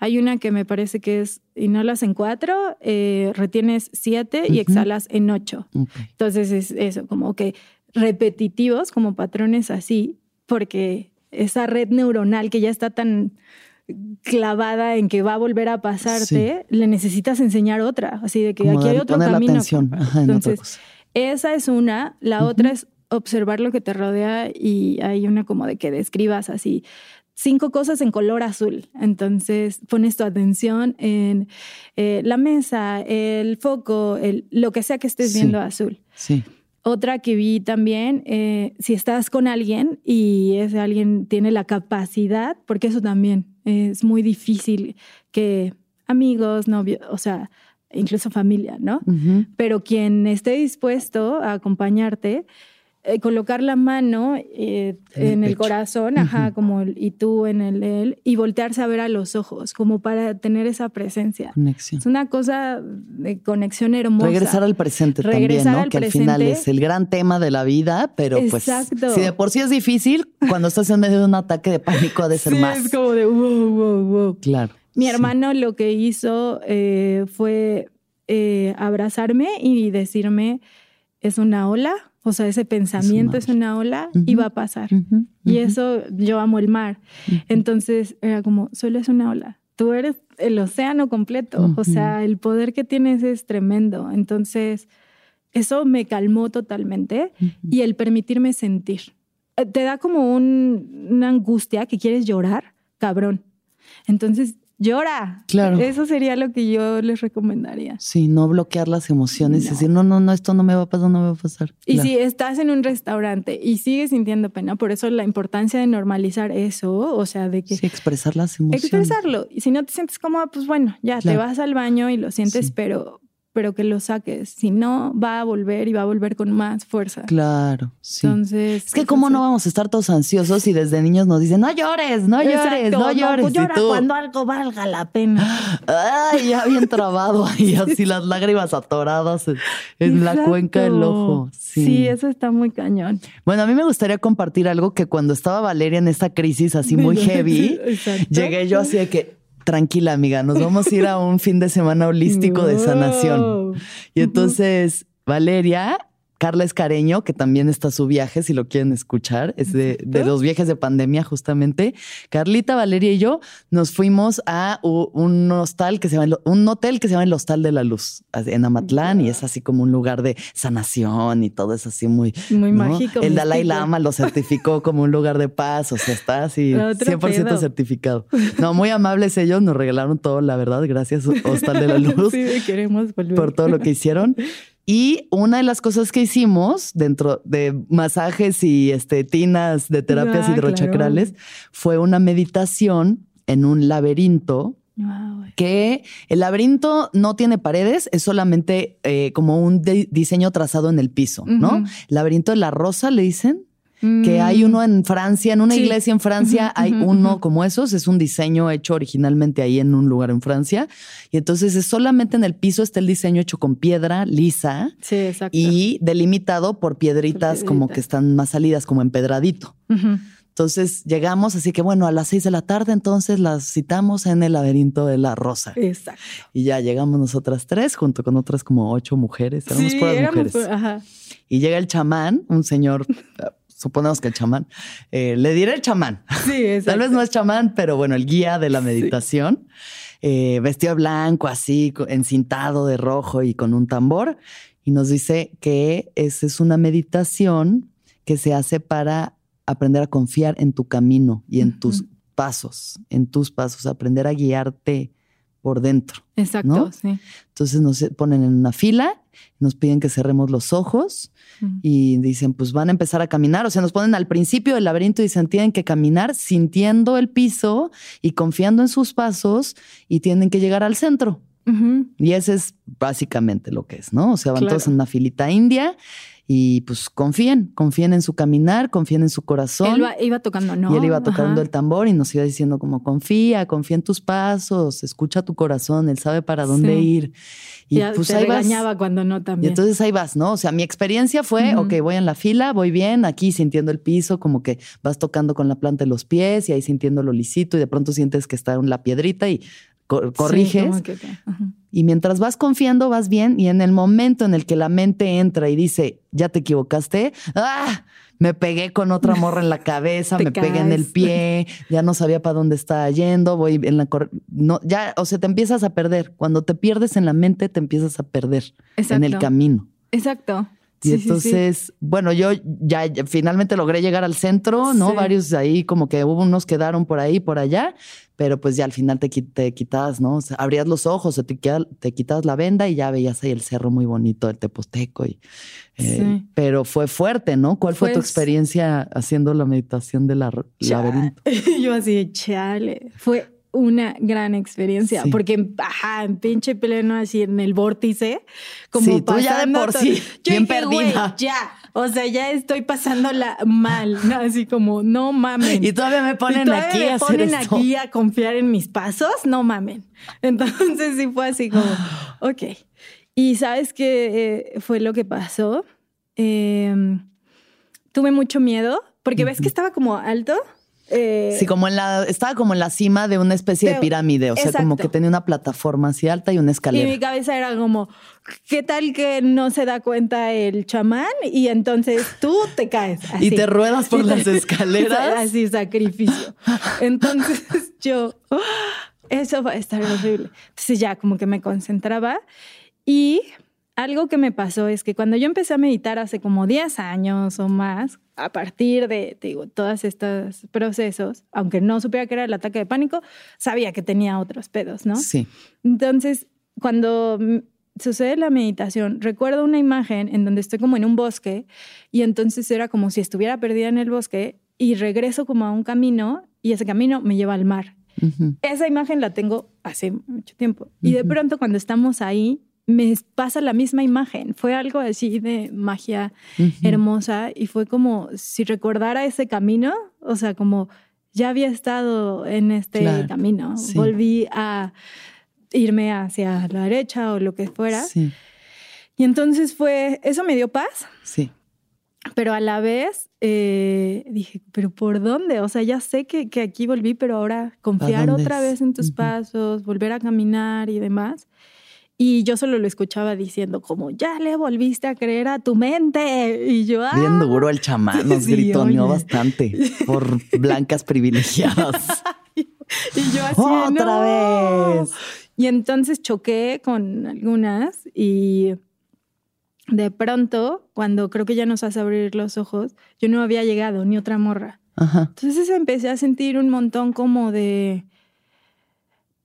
Hay una que me parece que es inhalas en cuatro, eh, retienes siete y exhalas en ocho. Entonces es eso, como que repetitivos, como patrones así, porque esa red neuronal que ya está tan clavada en que va a volver a pasarte, le necesitas enseñar otra, así de que aquí hay otro camino. Entonces, esa es una, la otra es observar lo que te rodea y hay una como de que describas así cinco cosas en color azul. Entonces pones tu atención en eh, la mesa, el foco, el, lo que sea que estés viendo azul. Sí. Otra que vi también, eh, si estás con alguien y ese alguien tiene la capacidad, porque eso también es muy difícil que amigos, novios, o sea, incluso familia, ¿no? Pero quien esté dispuesto a acompañarte, eh, colocar la mano eh, en, el, corazón, ajá, como y tú en el él, y voltearse a ver a los ojos, como para tener esa presencia. Conexión. Es una cosa de conexión hermosa. Regresar al presente también, ¿no? que al final es el gran tema de la vida, pero pues si de por sí es difícil, cuando estás en medio de un ataque de pánico ha de ser más. Es como de wow, wow, wow. Claro. Mi hermano lo que hizo eh, fue abrazarme y decirme, es una ola o sea, ese pensamiento es una, ola y va a pasar. Y eso, yo amo el mar. Entonces era como, solo es una ola. Tú eres el océano completo. O sea, el poder que tienes es tremendo. Entonces, eso me calmó totalmente y el permitirme sentir. Eh, te da como una angustia que quieres llorar, cabrón. Entonces llora. Claro. Eso sería lo que yo les recomendaría. Sí, no bloquear las emociones y decir, no, no, no, esto no me va a pasar, no me va a pasar. Y si estás en un restaurante y sigues sintiendo pena, por eso la importancia de normalizar eso, o sea, de que... Sí, expresar las emociones. Expresarlo. Y si no te sientes cómoda, pues bueno, ya te vas al baño y lo sientes, pero pero que lo saques. Si no, va a volver y va a volver con más fuerza. Claro, sí. Entonces. Es que, ¿cómo no vamos a estar todos ansiosos y desde niños nos dicen, no llores, no llores, no llores? No, llora cuando algo valga la pena. Ay, ya bien trabado ahí, así las lágrimas atoradas en, la cuenca del ojo. Sí. sí. eso está muy cañón. Bueno, a mí me gustaría compartir algo que cuando estaba Valeria en esta crisis así muy heavy, llegué yo así de que tranquila amiga, nos vamos a ir a un fin de semana holístico de sanación. Y entonces Valeria Carla Escareño, que también está su viaje, si lo quieren escuchar, es de, los viajes de pandemia justamente. Carlita, Valeria y yo nos fuimos a un hostal que se llama, un hotel que se llama el Hostal de la Luz en Amatlán y es así como un lugar de sanación y todo es así muy, muy mágico. El Dalai Lama lo certificó como un lugar de paz, o sea, está así 100% certificado. No, muy amables ellos, nos regalaron todo, la verdad, gracias Hostal de la Luz. Sí, queremos volver. Por todo lo que hicieron. Y una de las cosas que hicimos dentro de masajes y este, tinas de terapias ah, hidrochacrales fue una meditación en un laberinto que el laberinto no tiene paredes, es solamente eh, como un diseño trazado en el piso, ¿no? Laberinto de la rosa, le dicen que hay mm. uno en Francia, en una iglesia en Francia, hay uno como esos, es un diseño hecho originalmente ahí en un lugar en Francia. Y entonces es solamente en el piso está el diseño hecho con piedra lisa y delimitado por piedritas como que están más salidas, como empedradito. Entonces llegamos, así que bueno, a las seis de la tarde, entonces las citamos en el laberinto de la rosa. Exacto. Y ya llegamos nosotras tres, junto con otras como ocho mujeres. Éramos mujeres. Y llega el chamán, un señor suponemos que el chamán, eh, le diré el chamán. Sí, Tal vez no es chamán, pero bueno, el guía de la meditación, eh, vestido blanco, así, encintado de rojo y con un tambor, y nos dice que esa es una meditación que se hace para aprender a confiar en tu camino y en tus pasos, en tus pasos, aprender a guiarte por dentro. Exacto, sí. Entonces nos ponen en una fila, nos piden que cerremos los ojos y dicen, pues van a empezar a caminar. O sea, nos ponen al principio del laberinto y dicen, tienen que caminar sintiendo el piso y confiando en sus pasos y tienen que llegar al centro. Y ese es básicamente lo que es, ¿no? O sea, van todos en una filita india y pues confíen, confíen en su caminar, confíen en su corazón. Él iba tocando, ¿no? Y él iba tocando el tambor y nos iba diciendo como confía, confía en tus pasos, escucha tu corazón, él sabe para dónde ir. Y pues te ahí regañaba cuando no también. Y entonces ahí vas, ¿no? O sea, mi experiencia fue, ok, voy en la fila, voy bien, aquí sintiendo el piso, como que vas tocando con la planta de los pies y ahí sintiendo lo lisito y de pronto sientes que está en la piedrita y corriges. Y mientras vas confiando, vas bien. Y en el momento en el que la mente entra y dice, ya te equivocaste, ¡ah! Me pegué con otra morra en la cabeza, me pegué en el pie, ya no sabía para dónde estaba yendo, voy en la no, ya, o sea, te empiezas a perder. Cuando te pierdes en la mente, te empiezas a perder en el camino. Exacto. Y entonces, bueno, yo ya, finalmente logré llegar al centro, ¿no? Varios ahí, como que hubo unos quedaron por ahí, por allá, pero pues ya al final te, te quitabas, ¿no? abrías los ojos, te, te quitabas la venda y ya veías ahí el cerro muy bonito, el Teposteco. Y, eh, Pero fue fuerte, ¿no? ¿Cuál fue tu pues experiencia haciendo la meditación del laberinto? yo así, chale, fue una gran experiencia, porque ajá, en pinche pleno así en el vórtice, como sí, tú ya de por sí, bien perdida. ya, o sea, ya estoy pasándola mal, ¿no? así como, no mamen. Y todavía me ponen aquí a ponen aquí a confiar en mis pasos, no mamen. Entonces sí fue así como, ok. Y ¿sabes qué eh, fue lo que pasó? Em, tuve mucho miedo, porque ves que estaba como alto. Eh, sí, como en la, estaba como en la cima de una especie de, pirámide, o sea, como que tenía una plataforma así alta y una escalera. Y mi cabeza era como, ¿qué tal que no se da cuenta el chamán y entonces tú te caes? Y te ruedas por las escaleras. Así, sacrificio. Entonces yo, eso va a estar horrible. Entonces ya como que me concentraba y algo que me pasó es que cuando yo empecé a meditar hace como 10 años o más, a partir de, digo, todos estos procesos, aunque no supiera que era el ataque de pánico, sabía que tenía otros pedos, ¿no? Sí. Entonces, cuando sucede la meditación, recuerdo una imagen en donde estoy como en un bosque y entonces era como si estuviera perdida en el bosque y regreso como a un camino y ese camino me lleva al mar. Esa imagen la tengo hace mucho tiempo. Y de pronto cuando estamos ahí, me pasa la misma imagen. Fue algo así de magia hermosa y fue como si recordara ese camino, o sea, como ya había estado en este camino. Volví a irme hacia la derecha o lo que fuera. Sí. Y entonces fue, eso me dio paz. Sí. Pero a la vez eh, dije, ¿pero por dónde? O sea, ya sé que, que aquí volví, pero ahora confiar otra vez en tus pasos, volver a caminar y demás. Y yo solo lo escuchaba diciendo como, ya le volviste a creer a tu mente. Y yo, ah. Bien duro el chamán, nos gritoneó bastante por blancas privilegiadas. y yo así, ¡Otra vez! Y entonces choqué con algunas y de pronto, cuando creo que ya nos hace abrir los ojos, yo no había llegado ni otra morra. Entonces empecé a sentir un montón como de,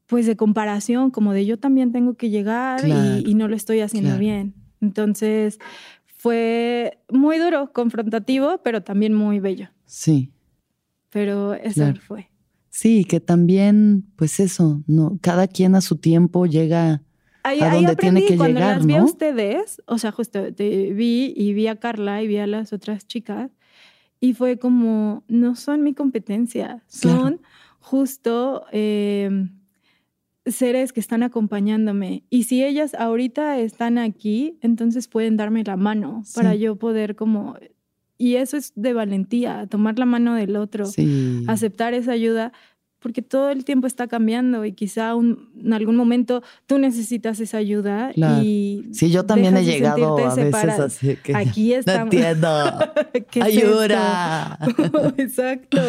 pues de comparación, como de yo también tengo que llegar y, no lo estoy haciendo bien. Entonces fue muy duro, confrontativo, pero también muy bello. Sí. Pero eso fue. Sí, que también, pues eso, no, cada quien a su tiempo llega a donde tiene que cuando llegar, las vi a ustedes, o sea, justo te vi y vi a Carla y vi a las otras chicas y fue como, no son mi competencia, son justo em, seres que están acompañándome. Y si ellas ahorita están aquí, entonces pueden darme la mano para yo poder como y eso es de valentía, tomar la mano del otro, aceptar esa ayuda, porque todo el tiempo está cambiando y quizá en algún momento tú necesitas esa ayuda. Y sí, yo también he llegado a veces así que aquí estamos. No entiendo. Ayuda. Exacto.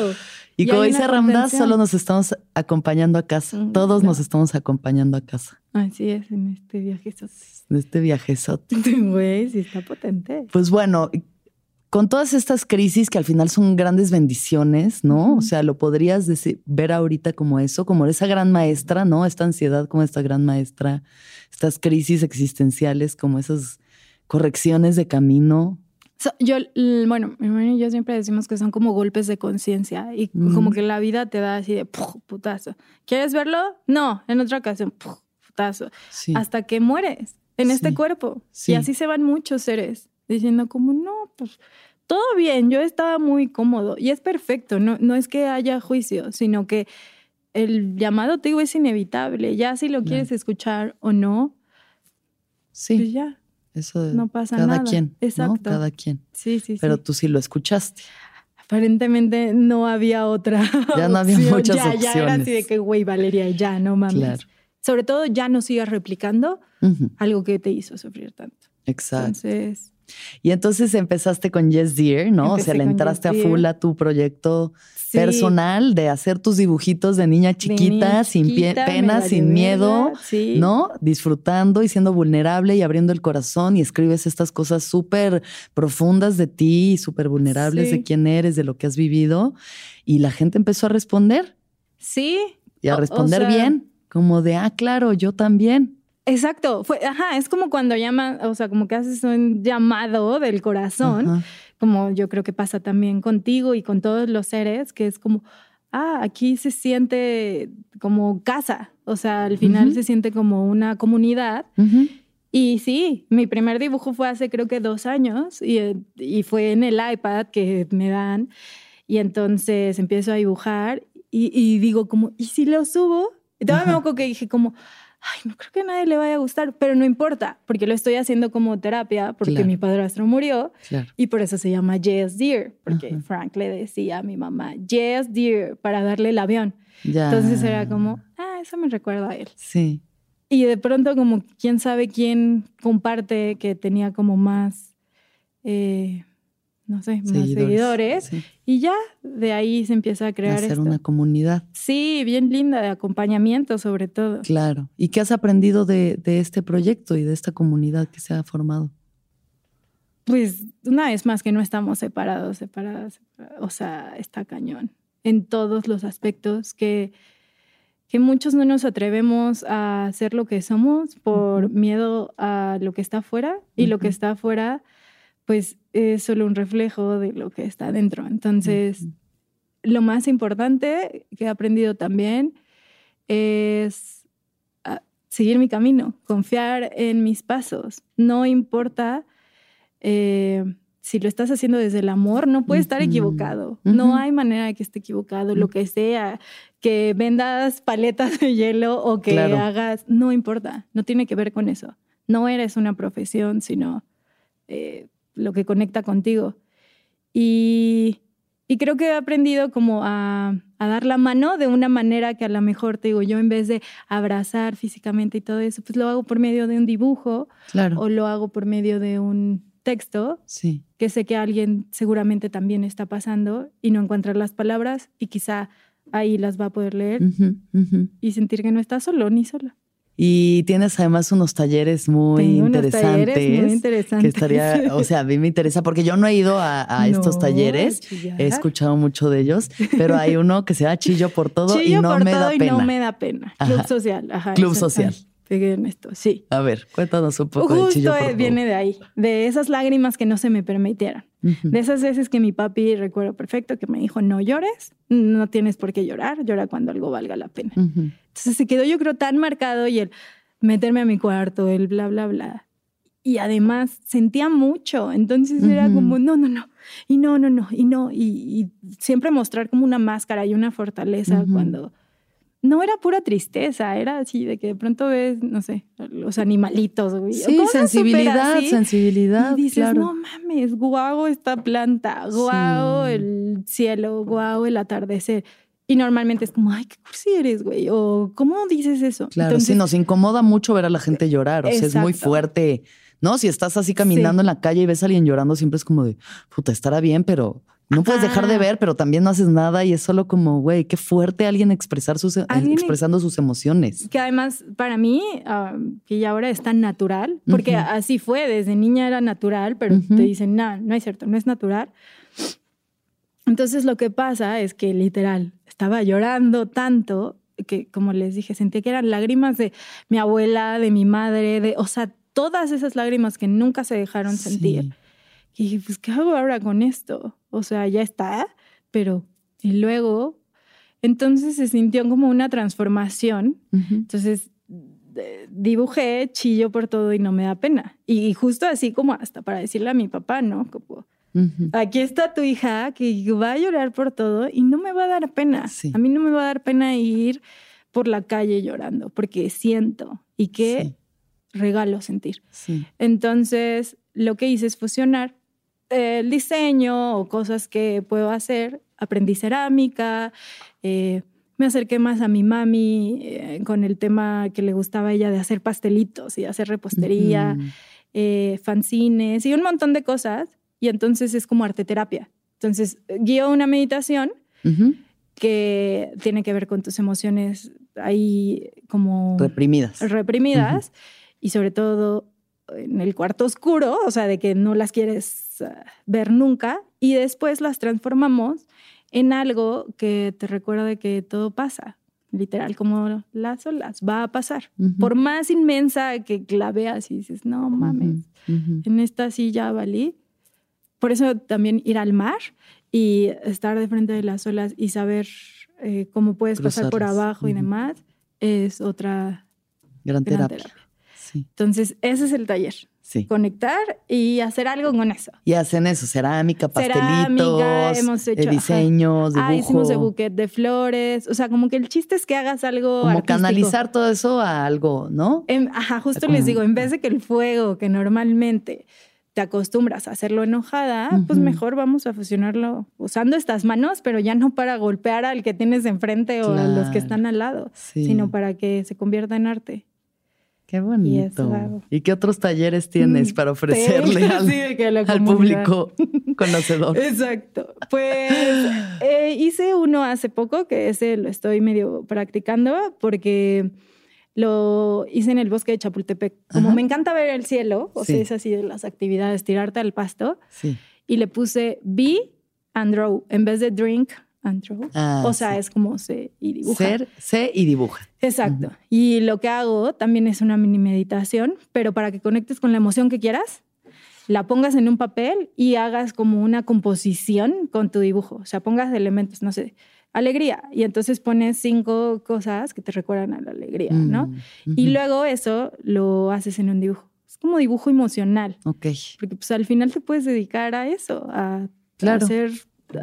Y, como dice Ramdas, solo nos estamos acompañando a casa. Todos nos estamos acompañando a casa. Así es, en este viaje En este viajezote. Güey, sí está potente. Pues bueno, con todas estas crisis que al final son grandes bendiciones, ¿no? O sea, lo podrías decir, ver ahorita como eso, como esa gran maestra, ¿no? Esta ansiedad como esta gran maestra, estas crisis existenciales como esas correcciones de camino. Yo, bueno, mi hermano y yo siempre decimos que son como golpes de conciencia y como que la vida te da así de putazo. ¿Quieres verlo? No, en otra ocasión, putazo. Hasta que mueres en este cuerpo. Y así se van muchos seres diciendo como, no, pues todo bien, yo estaba muy cómodo y es perfecto, no, no es que haya juicio, sino que el llamado te digo es inevitable, ya si lo quieres escuchar o no, sí, pues ya. Eso no pasa cada nada. quien, Exacto. Cada quien. Sí, sí, Pero tú sí lo escuchaste. Aparentemente no había otra. Ya no había muchas ya, opciones. Ya era así de que, güey, Valeria, ya no mames. Claro. Sobre todo, ya no sigas replicando algo que te hizo sufrir tanto. Exacto. Entonces, y entonces empezaste con Yes Dear, ¿no? o sea, le entraste a full a tu proyecto personal de hacer tus dibujitos de niña chiquita, sin pena, sin miedo, ¿no? Disfrutando y siendo vulnerable y abriendo el corazón y escribes estas cosas súper profundas de ti, súper vulnerables de quién eres, de lo que has vivido. Y la gente empezó a responder. Sí. Y a responder bien, como de, ah, claro, yo también. Exacto, fue, ajá, es como cuando llaman, o sea, como que haces un llamado del corazón, como yo creo que pasa también contigo y con todos los seres, que es como, ah, aquí se siente como casa, o sea, al final se siente como una comunidad. Y sí, mi primer dibujo fue hace creo que dos años y, y fue en el iPad que me dan. Y entonces empiezo a dibujar y, y digo como, ¿y si lo subo? Y todavía me acuerdo que dije como, ay, no creo que a nadie le vaya a gustar, pero no importa, porque lo estoy haciendo como terapia, porque mi padrastro murió y por eso se llama Yes Dear, porque Frank le decía a mi mamá, Yes Dear, para darle el avión. Entonces era como, ah, eso me recuerda a él. Sí. Y de pronto como, quién sabe quién comparte que tenía como más... Eh, no sé, más seguidores. Y ya de ahí se empieza a crear. Hacer una comunidad. Sí, bien linda, de acompañamiento sobre todo. Claro. ¿Y qué has aprendido de, este proyecto y de esta comunidad que se ha formado? pues una vez más que no estamos separados, separadas, o sea, está cañón en todos los aspectos que, que muchos no nos atrevemos a ser lo que somos por miedo a lo que está afuera y lo que está afuera pues es solo un reflejo de lo que está dentro. Entonces, lo más importante que he aprendido también es ah, seguir mi camino, confiar en mis pasos. No importa eh, si lo estás haciendo desde el amor, no puede estar equivocado. No hay manera de que esté equivocado. Lo que sea, que vendas paletas de hielo o que hagas, no importa. No tiene que ver con eso. No eres una profesión, sino eh, lo que conecta contigo. Y, creo que he aprendido como a, dar la mano de una manera que a lo mejor te digo, yo en vez de abrazar físicamente y todo eso, pues lo hago por medio de un dibujo o lo hago por medio de un texto sí. que sé que alguien seguramente también está pasando y no encontrar las palabras y quizá ahí las va a poder leer y sentir que no está solo ni sola. Y tienes además unos talleres muy interesantes. Talleres muy interesantes. Que estaría, o sea, a mí me interesa porque yo no he ido a, estos talleres, he escuchado mucho de ellos, pero hay uno que se llama Chillo por todo y no me da pena. Y no me da pena. Club social. Ajá, Club social. Pegué en esto, sí. A ver, cuéntanos un poco Justo de Chillo por viene de ahí, de esas lágrimas que no se me permitieran. De esas veces que mi papi, recuerdo perfecto, que me dijo, no llores, no tienes por qué llorar, llora cuando algo valga la pena. Entonces se quedó yo creo tan marcado y el meterme a mi cuarto, el bla, bla, bla. Y además sentía mucho, entonces era como, no, no, no, y no, no, no, y no, y, siempre mostrar como una máscara y una fortaleza cuando no era pura tristeza, era así de que de pronto ves, no sé, los animalitos, güey. Sí, sensibilidad, sensibilidad. Y dices, no mames, guau esta planta, guau el cielo, guau el atardecer. Y normalmente es como, ay, qué cursi eres, güey. O, ¿cómo dices eso? Claro, sí, nos incomoda mucho ver a la gente llorar. O sea, es muy fuerte. ¿No? Si estás así caminando en la calle y ves a alguien llorando, siempre es como de, puta, estará bien, pero no puedes dejar de ver, pero también no haces nada y es solo como, güey, qué fuerte alguien expresar sus, expresando sus emociones. Que además, para mí, ah, que ya ahora es tan natural, porque así fue, desde niña era natural, pero te dicen, no, no es cierto, no es natural. Entonces lo que pasa es que literal, estaba llorando tanto que, como les dije, sentí que eran lágrimas de mi abuela, de mi madre, de, o sea, todas esas lágrimas que nunca se dejaron sentir. Y dije, pues, ¿qué hago ahora con esto? O sea, ya está, pero, y luego, entonces se sintió como una transformación. Entonces, dibujé, chillo por todo y no me da pena. Y justo así como hasta para decirle a mi papá, ¿no? Como, Aquí está tu hija que va a llorar por todo y no me va a dar pena. A mí no me va a dar pena ir por la calle llorando porque siento y qué regalo sentir. Entonces, lo que hice es fusionar el diseño o cosas que puedo hacer. Aprendí cerámica, eh, me acerqué más a mi mami eh, con el tema que le gustaba a ella de hacer pastelitos y hacer repostería, eh, fanzines y un montón de cosas y entonces es como arte terapia. Entonces, guío una meditación que tiene que ver con tus emociones ahí como... Reprimidas. Reprimidas y sobre todo en el cuarto oscuro, o sea, de que no las quieres ah, ver nunca y después las transformamos en algo que te recuerda de que todo pasa, literal, como las olas, va a pasar. Por más inmensa que la veas y dices, no mames, en esta sí ya valí, por eso también ir al mar y estar de frente de las olas y saber eh, cómo puedes pasar por abajo y demás es otra gran, terapia. Entonces, ese es el taller. Conectar y hacer algo con eso. Y hacen eso, cerámica, pastelitos, hemos hecho, diseños, Ah, hicimos de buquet de flores. O sea, como que el chiste es que hagas algo Como canalizar todo eso a algo, ¿no? ajá, justo les digo, en vez de que el fuego que normalmente te acostumbras a hacerlo enojada, pues mejor vamos a fusionarlo usando estas manos, pero ya no para golpear al que tienes enfrente o a los que están al lado, sino para que se convierta en arte. Qué bonito. ¿Y, qué otros talleres tienes para ofrecerle al, público conocedor? Exacto. Pues eh, hice uno hace poco, que ese lo estoy medio practicando, porque lo hice en el bosque de Chapultepec. Como me encanta ver el cielo, o sea, es así de las actividades, tirarte al pasto. Sí. Y le puse be and draw en vez de drink Ah, o sea, sí. es como sé y dibuja. Ser, sé y dibuja. Exacto. Y lo que hago también es una mini meditación, pero para que conectes con la emoción que quieras, la pongas en un papel y hagas como una composición con tu dibujo. O sea, pongas elementos, no sé, alegría. Y entonces pones cinco cosas que te recuerdan a la alegría, ¿no? Mm, Y ujú. luego eso lo haces en un dibujo. Es como dibujo emocional, Ok. porque pues al final te puedes dedicar a eso, a, a Claro. hacer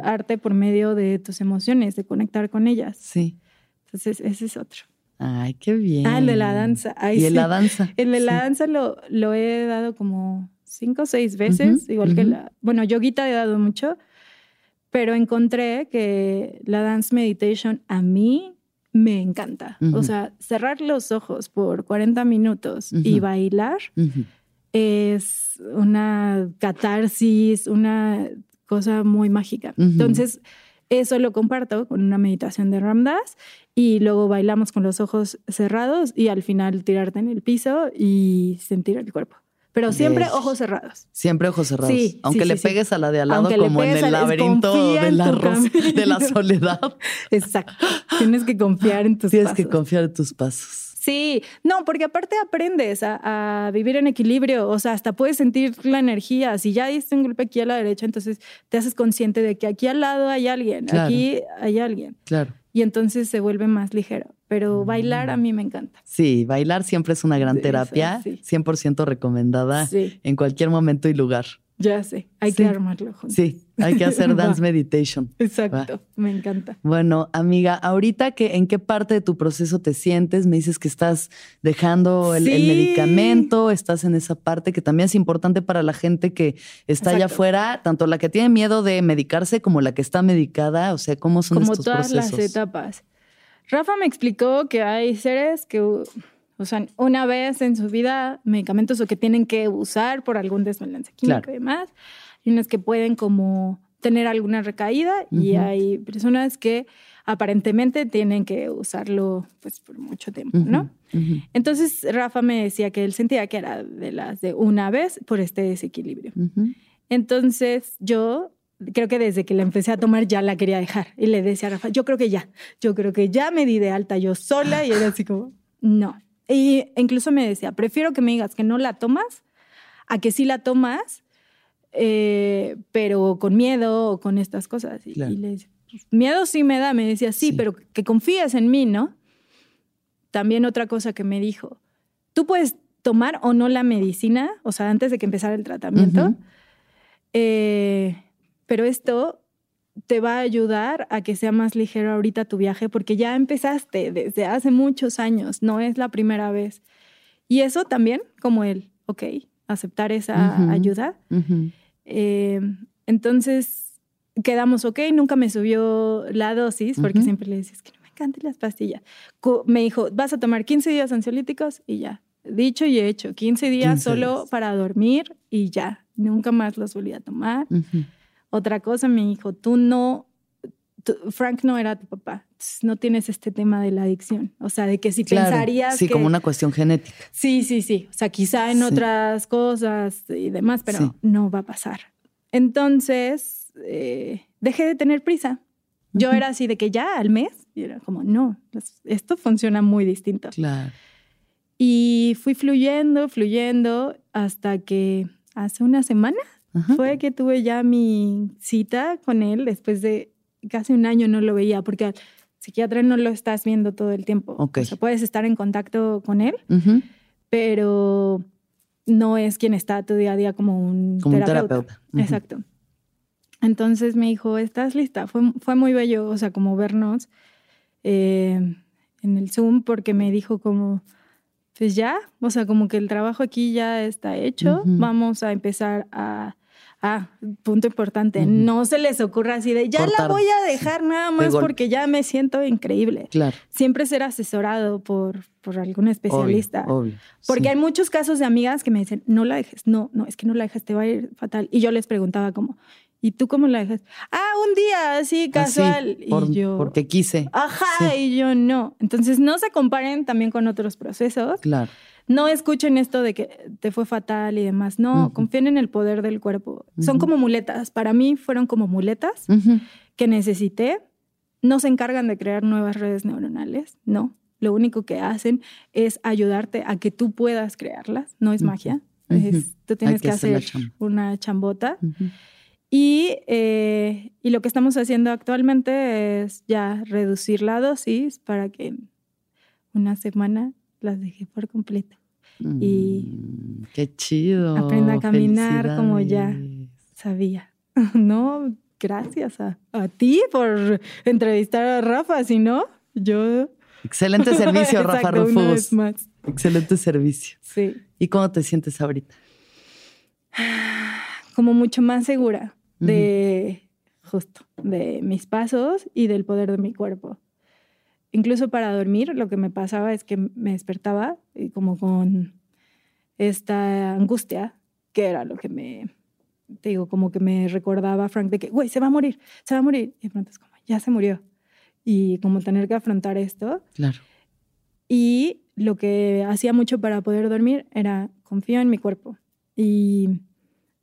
arte por medio de tus emociones, de conectar con ellas. Sí. Entonces, ese es otro. Ay, qué bien. Ah, el de la danza. Ay, y el sí. la danza. El de la Sí. danza lo, lo he dado como cinco o seis veces, Ujú, igual que ujú. la... Bueno, yoguita he dado mucho, pero encontré que la dance meditation a mí me encanta. O Ujú. sea, cerrar los ojos por 40 minutos y bailar es una catarsis, una cosa muy mágica. Entonces, eso lo comparto con una meditación de Ramdas y luego bailamos con los ojos cerrados y al final tirarte en el piso y sentir el cuerpo. Pero siempre ojos cerrados. Siempre ojos cerrados. Sí, Aunque sí, le sí, pegues a la de al lado, Aunque como en el laberinto de la, de la soledad. Exacto. Tienes que confiar en tus Tienes que pasos. confiar en tus pasos. Sí, no, porque aparte aprendes a, a vivir en equilibrio, o sea, hasta puedes sentir la energía. Si ya diste un golpe aquí a la derecha, entonces te haces consciente de que aquí al lado hay alguien, Claro. aquí hay alguien, Claro. y entonces se vuelve más ligero. Pero bailar a mí me encanta. Sí, bailar siempre es una gran Sí, terapia, sí. 100% recomendada Sí, en cualquier momento y lugar. Ya sé, hay Sí. que armarlo juntos. Sí, hay que hacer dance meditation. Exacto, me encanta. Bueno, amiga, ahorita que en qué parte de tu proceso te sientes, me dices que estás dejando el, medicamento, estás en esa parte que también es importante para la gente que está allá afuera, tanto la que tiene miedo de medicarse como la que está medicada, o sea, cómo son Como estos todas procesos. las etapas. Rafa me explicó que hay seres que usan una vez en su vida medicamentos o que tienen que usar por algún desbalance químico Claro. y demás. Hay unas que pueden como tener alguna recaída y Ujú. hay personas que aparentemente tienen que usarlo pues por mucho tiempo, ¿no? Ujú, ujú, Entonces Rafa me decía que él sentía que era de las de una vez por este desequilibrio. Entonces yo creo que desde que la empecé a tomar ya la quería dejar. Y le decía a Rafa, yo creo que ya, yo creo que ya me di de alta yo sola y era así como, no. Y incluso me decía, prefiero que me digas que no la tomas a que sí la tomas, eh, pero con miedo o con estas cosas. Y, Claro. y le decía, "Pues, miedo sí me da, me decía, sí, Sí. pero que confíes en mí, ¿no? También otra cosa que me dijo, tú puedes tomar o no la medicina, o sea, antes de que empezara el tratamiento, Ujú. eh, pero esto te va a ayudar a que sea más ligero ahorita tu viaje porque ya empezaste desde hace muchos años, no es la primera vez. Y eso también, como el, ok, aceptar esa ayuda. Eh, entonces quedamos, ok, nunca me subió la dosis porque siempre le decía, es que no me encantan las pastillas. Me dijo, vas a tomar 15 días ansiolíticos y ya. Dicho y hecho, 15 días 15 solo días. para dormir y ya. Nunca más los volví a tomar. Otra cosa me dijo, tú no, tú- Frank no era tu papá, no tienes este tema de la adicción. O sea, de que si Claro, pensarías Sí, que... como una cuestión genética. Sí, sí, sí. O sea, quizá en Sí. otras cosas y demás, pero Sí. no va a pasar. Entonces, eh, dejé de tener prisa. Yo era así de que ya al mes, y era como, no, esto funciona muy distinto. Claro. Y fui fluyendo, fluyendo, hasta que hace una semana Ajá. fue que tuve ya mi cita con él después de casi un año no lo veía, porque al psiquiatra no lo estás viendo todo el tiempo. Ok. O sea, puedes estar en contacto con él, Ujú. pero no es quien está tu día a día como un Como un terapeuta. terapeuta. Ujú. Exacto. Entonces me dijo, ¿estás lista? Fue, fue muy bello, o sea, como vernos eh, en el Zoom, porque me dijo como, pues ya, o sea, como que el trabajo aquí ya está hecho, Ujú. vamos a empezar a... Ah, punto importante, no se les ocurra así de, ya Cortar. la voy a dejar nada más porque ya me siento increíble. Claro. Siempre ser asesorado por, por algún especialista. Obvio, obvio. Porque Sí. hay muchos casos de amigas que me dicen, no la dejes, no, no, es que no la dejes, te va a ir fatal. Y yo les preguntaba como, ¿Y tú cómo la dejas? Ah, un día así casual. y yo. Porque quise. Ajá, y yo no. Entonces no se comparen también con otros procesos. Claro. No escuchen esto de que te fue fatal y demás. No, confíen en el poder del cuerpo. Son como muletas. Para mí fueron como muletas que necesité. No se encargan de crear nuevas redes neuronales. No. Lo único que hacen es ayudarte a que tú puedas crearlas. No es magia. tú tienes que, hacer una chambota. Eh, y, lo que estamos haciendo actualmente es ya reducir la dosis para que una semana las deje por completo. y mm, qué chido. Aprenda a caminar como ya sabía. no, gracias a, ti por entrevistar a Rafa, si no, yo... Excelente servicio, Rafa Rufus. Excelente servicio. Sí. ¿Y cómo te sientes ahorita? Como mucho más segura de justo, de mis pasos y del poder de mi cuerpo. Incluso para dormir, lo que me pasaba es que me despertaba y como con esta angustia, que era lo que me, te digo, como que me recordaba Frank de que, güey, se va a morir, se va a morir. Y de pronto es como, ya se murió. Y como tener que afrontar esto. Claro. Y lo que hacía mucho para poder dormir era confío en mi cuerpo y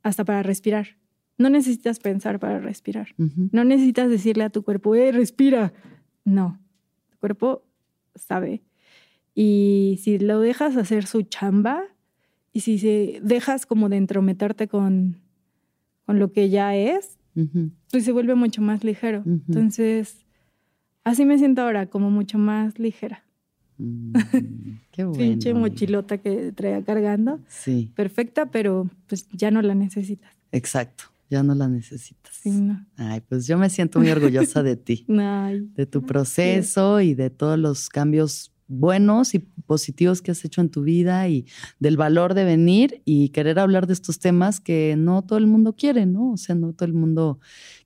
hasta para respirar. No necesitas pensar para respirar. No necesitas decirle a tu cuerpo, eh, respira. No, cuerpo sabe. Y si lo dejas hacer su chamba y si se dejas como de entrometerte con, con lo que ya es, pues se vuelve mucho más ligero. Entonces, así me siento ahora, como mucho más ligera. Mm, qué bueno. Pinche mochilota que traía cargando. Sí. Perfecta, pero pues ya no la necesitas. Exacto ya no la necesitas. Ay, pues yo me siento muy orgullosa de ti, de tu proceso y de todos los cambios buenos y positivos que has hecho en tu vida y del valor de venir y querer hablar de estos temas que no todo el mundo quiere, ¿no? O sea, no todo el mundo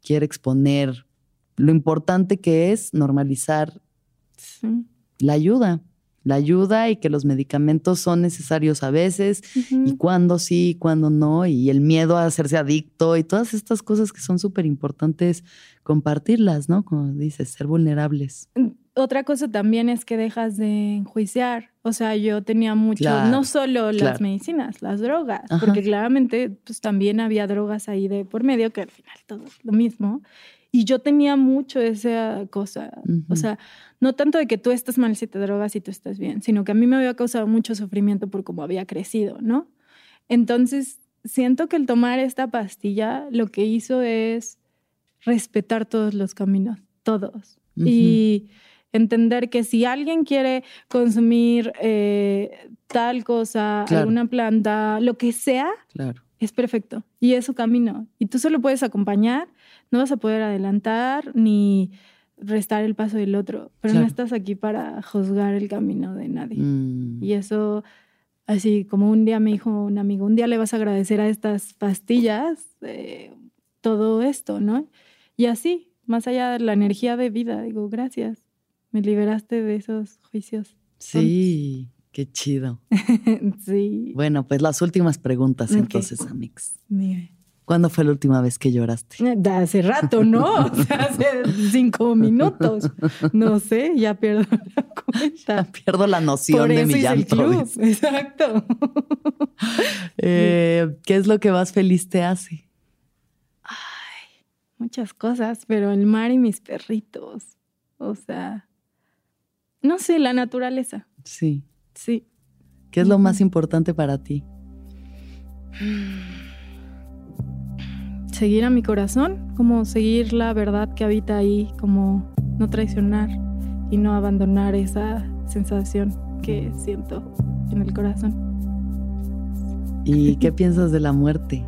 quiere exponer lo importante que es normalizar la ayuda la ayuda y que los medicamentos son necesarios a veces y cuándo sí y cuándo no y el miedo a hacerse adicto y todas estas cosas que son súper importantes compartirlas, ¿no? Como dices, ser vulnerables. Mm, otra cosa también es que dejas de enjuiciar. O sea, yo tenía mucho, no solo las medicinas, las drogas, porque claramente pues también había drogas ahí de por medio que al final todo es lo mismo. Y yo tenía mucho esa cosa, o sea, no tanto de que tú estás mal si te drogas y tú estás bien, sino que a mí me había causado mucho sufrimiento por cómo había crecido, ¿no? Entonces, siento que el tomar esta pastilla lo que hizo es respetar todos los caminos, todos. Y entender que si alguien quiere consumir eh, tal cosa, alguna planta, lo que sea, claro. es perfecto. Y es su camino. Y tú solo puedes acompañar no vas a poder adelantar ni restar el paso del otro, pero no estás aquí para juzgar el camino de nadie. Mm. Y eso, así como un día me dijo un amigo, un día le vas a agradecer a estas pastillas todo esto, ¿no? Y así, más allá de la energía de vida, digo, gracias, me liberaste de esos juicios. Sí, qué chido. sí. Bueno, pues las últimas preguntas entonces, Amix. ¿Cuándo fue la última vez que lloraste? De hace rato, ¿no? O sea, hace cinco minutos. No sé, ya pierdo la cuenta. Pierdo la noción de mi llanto. Exacto. Eh, ¿Qué es lo que más feliz te hace? Ay, muchas cosas, pero el mar y mis perritos. O sea, no sé, la naturaleza. Sí. Sí. ¿Qué es lo más importante para ti? seguir a mi corazón, como seguir la verdad que habita ahí, como no traicionar y no abandonar esa sensación que siento en el corazón. ¿Y qué piensas de la muerte?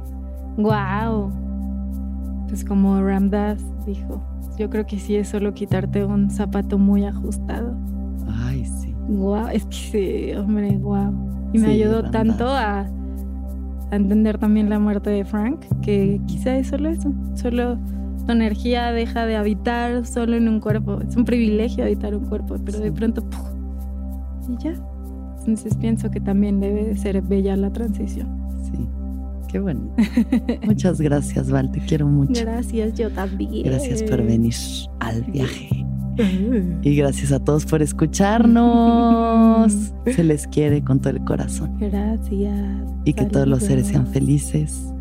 Wow. Pues como Ramdas dijo, yo creo que sí es solo quitarte un zapato muy ajustado. Ay, sí. Wow, es que sí, hombre, wow. Y me ayudó tanto a a entender también la muerte de Frank, que quizá es solo eso, solo tu energía deja de habitar solo en un cuerpo. Es un privilegio habitar un cuerpo, pero de pronto, y ya. Entonces pienso que también debe ser bella la transición. Sí. Qué bueno. Muchas gracias, Val. Te quiero mucho. Gracias, yo también. Gracias por venir al viaje. Y gracias a todos por escucharnos. Se les quiere con todo el corazón. Gracias. Y que todos los seres sean felices.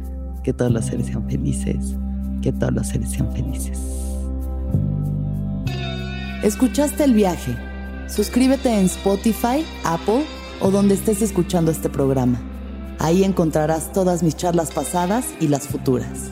Que todos los seres sean felices. Que todos los seres sean felices. ¿Escuchaste el viaje? Suscríbete en Spotify, Apple o donde estés escuchando este programa. Ahí encontrarás todas mis charlas pasadas y las futuras.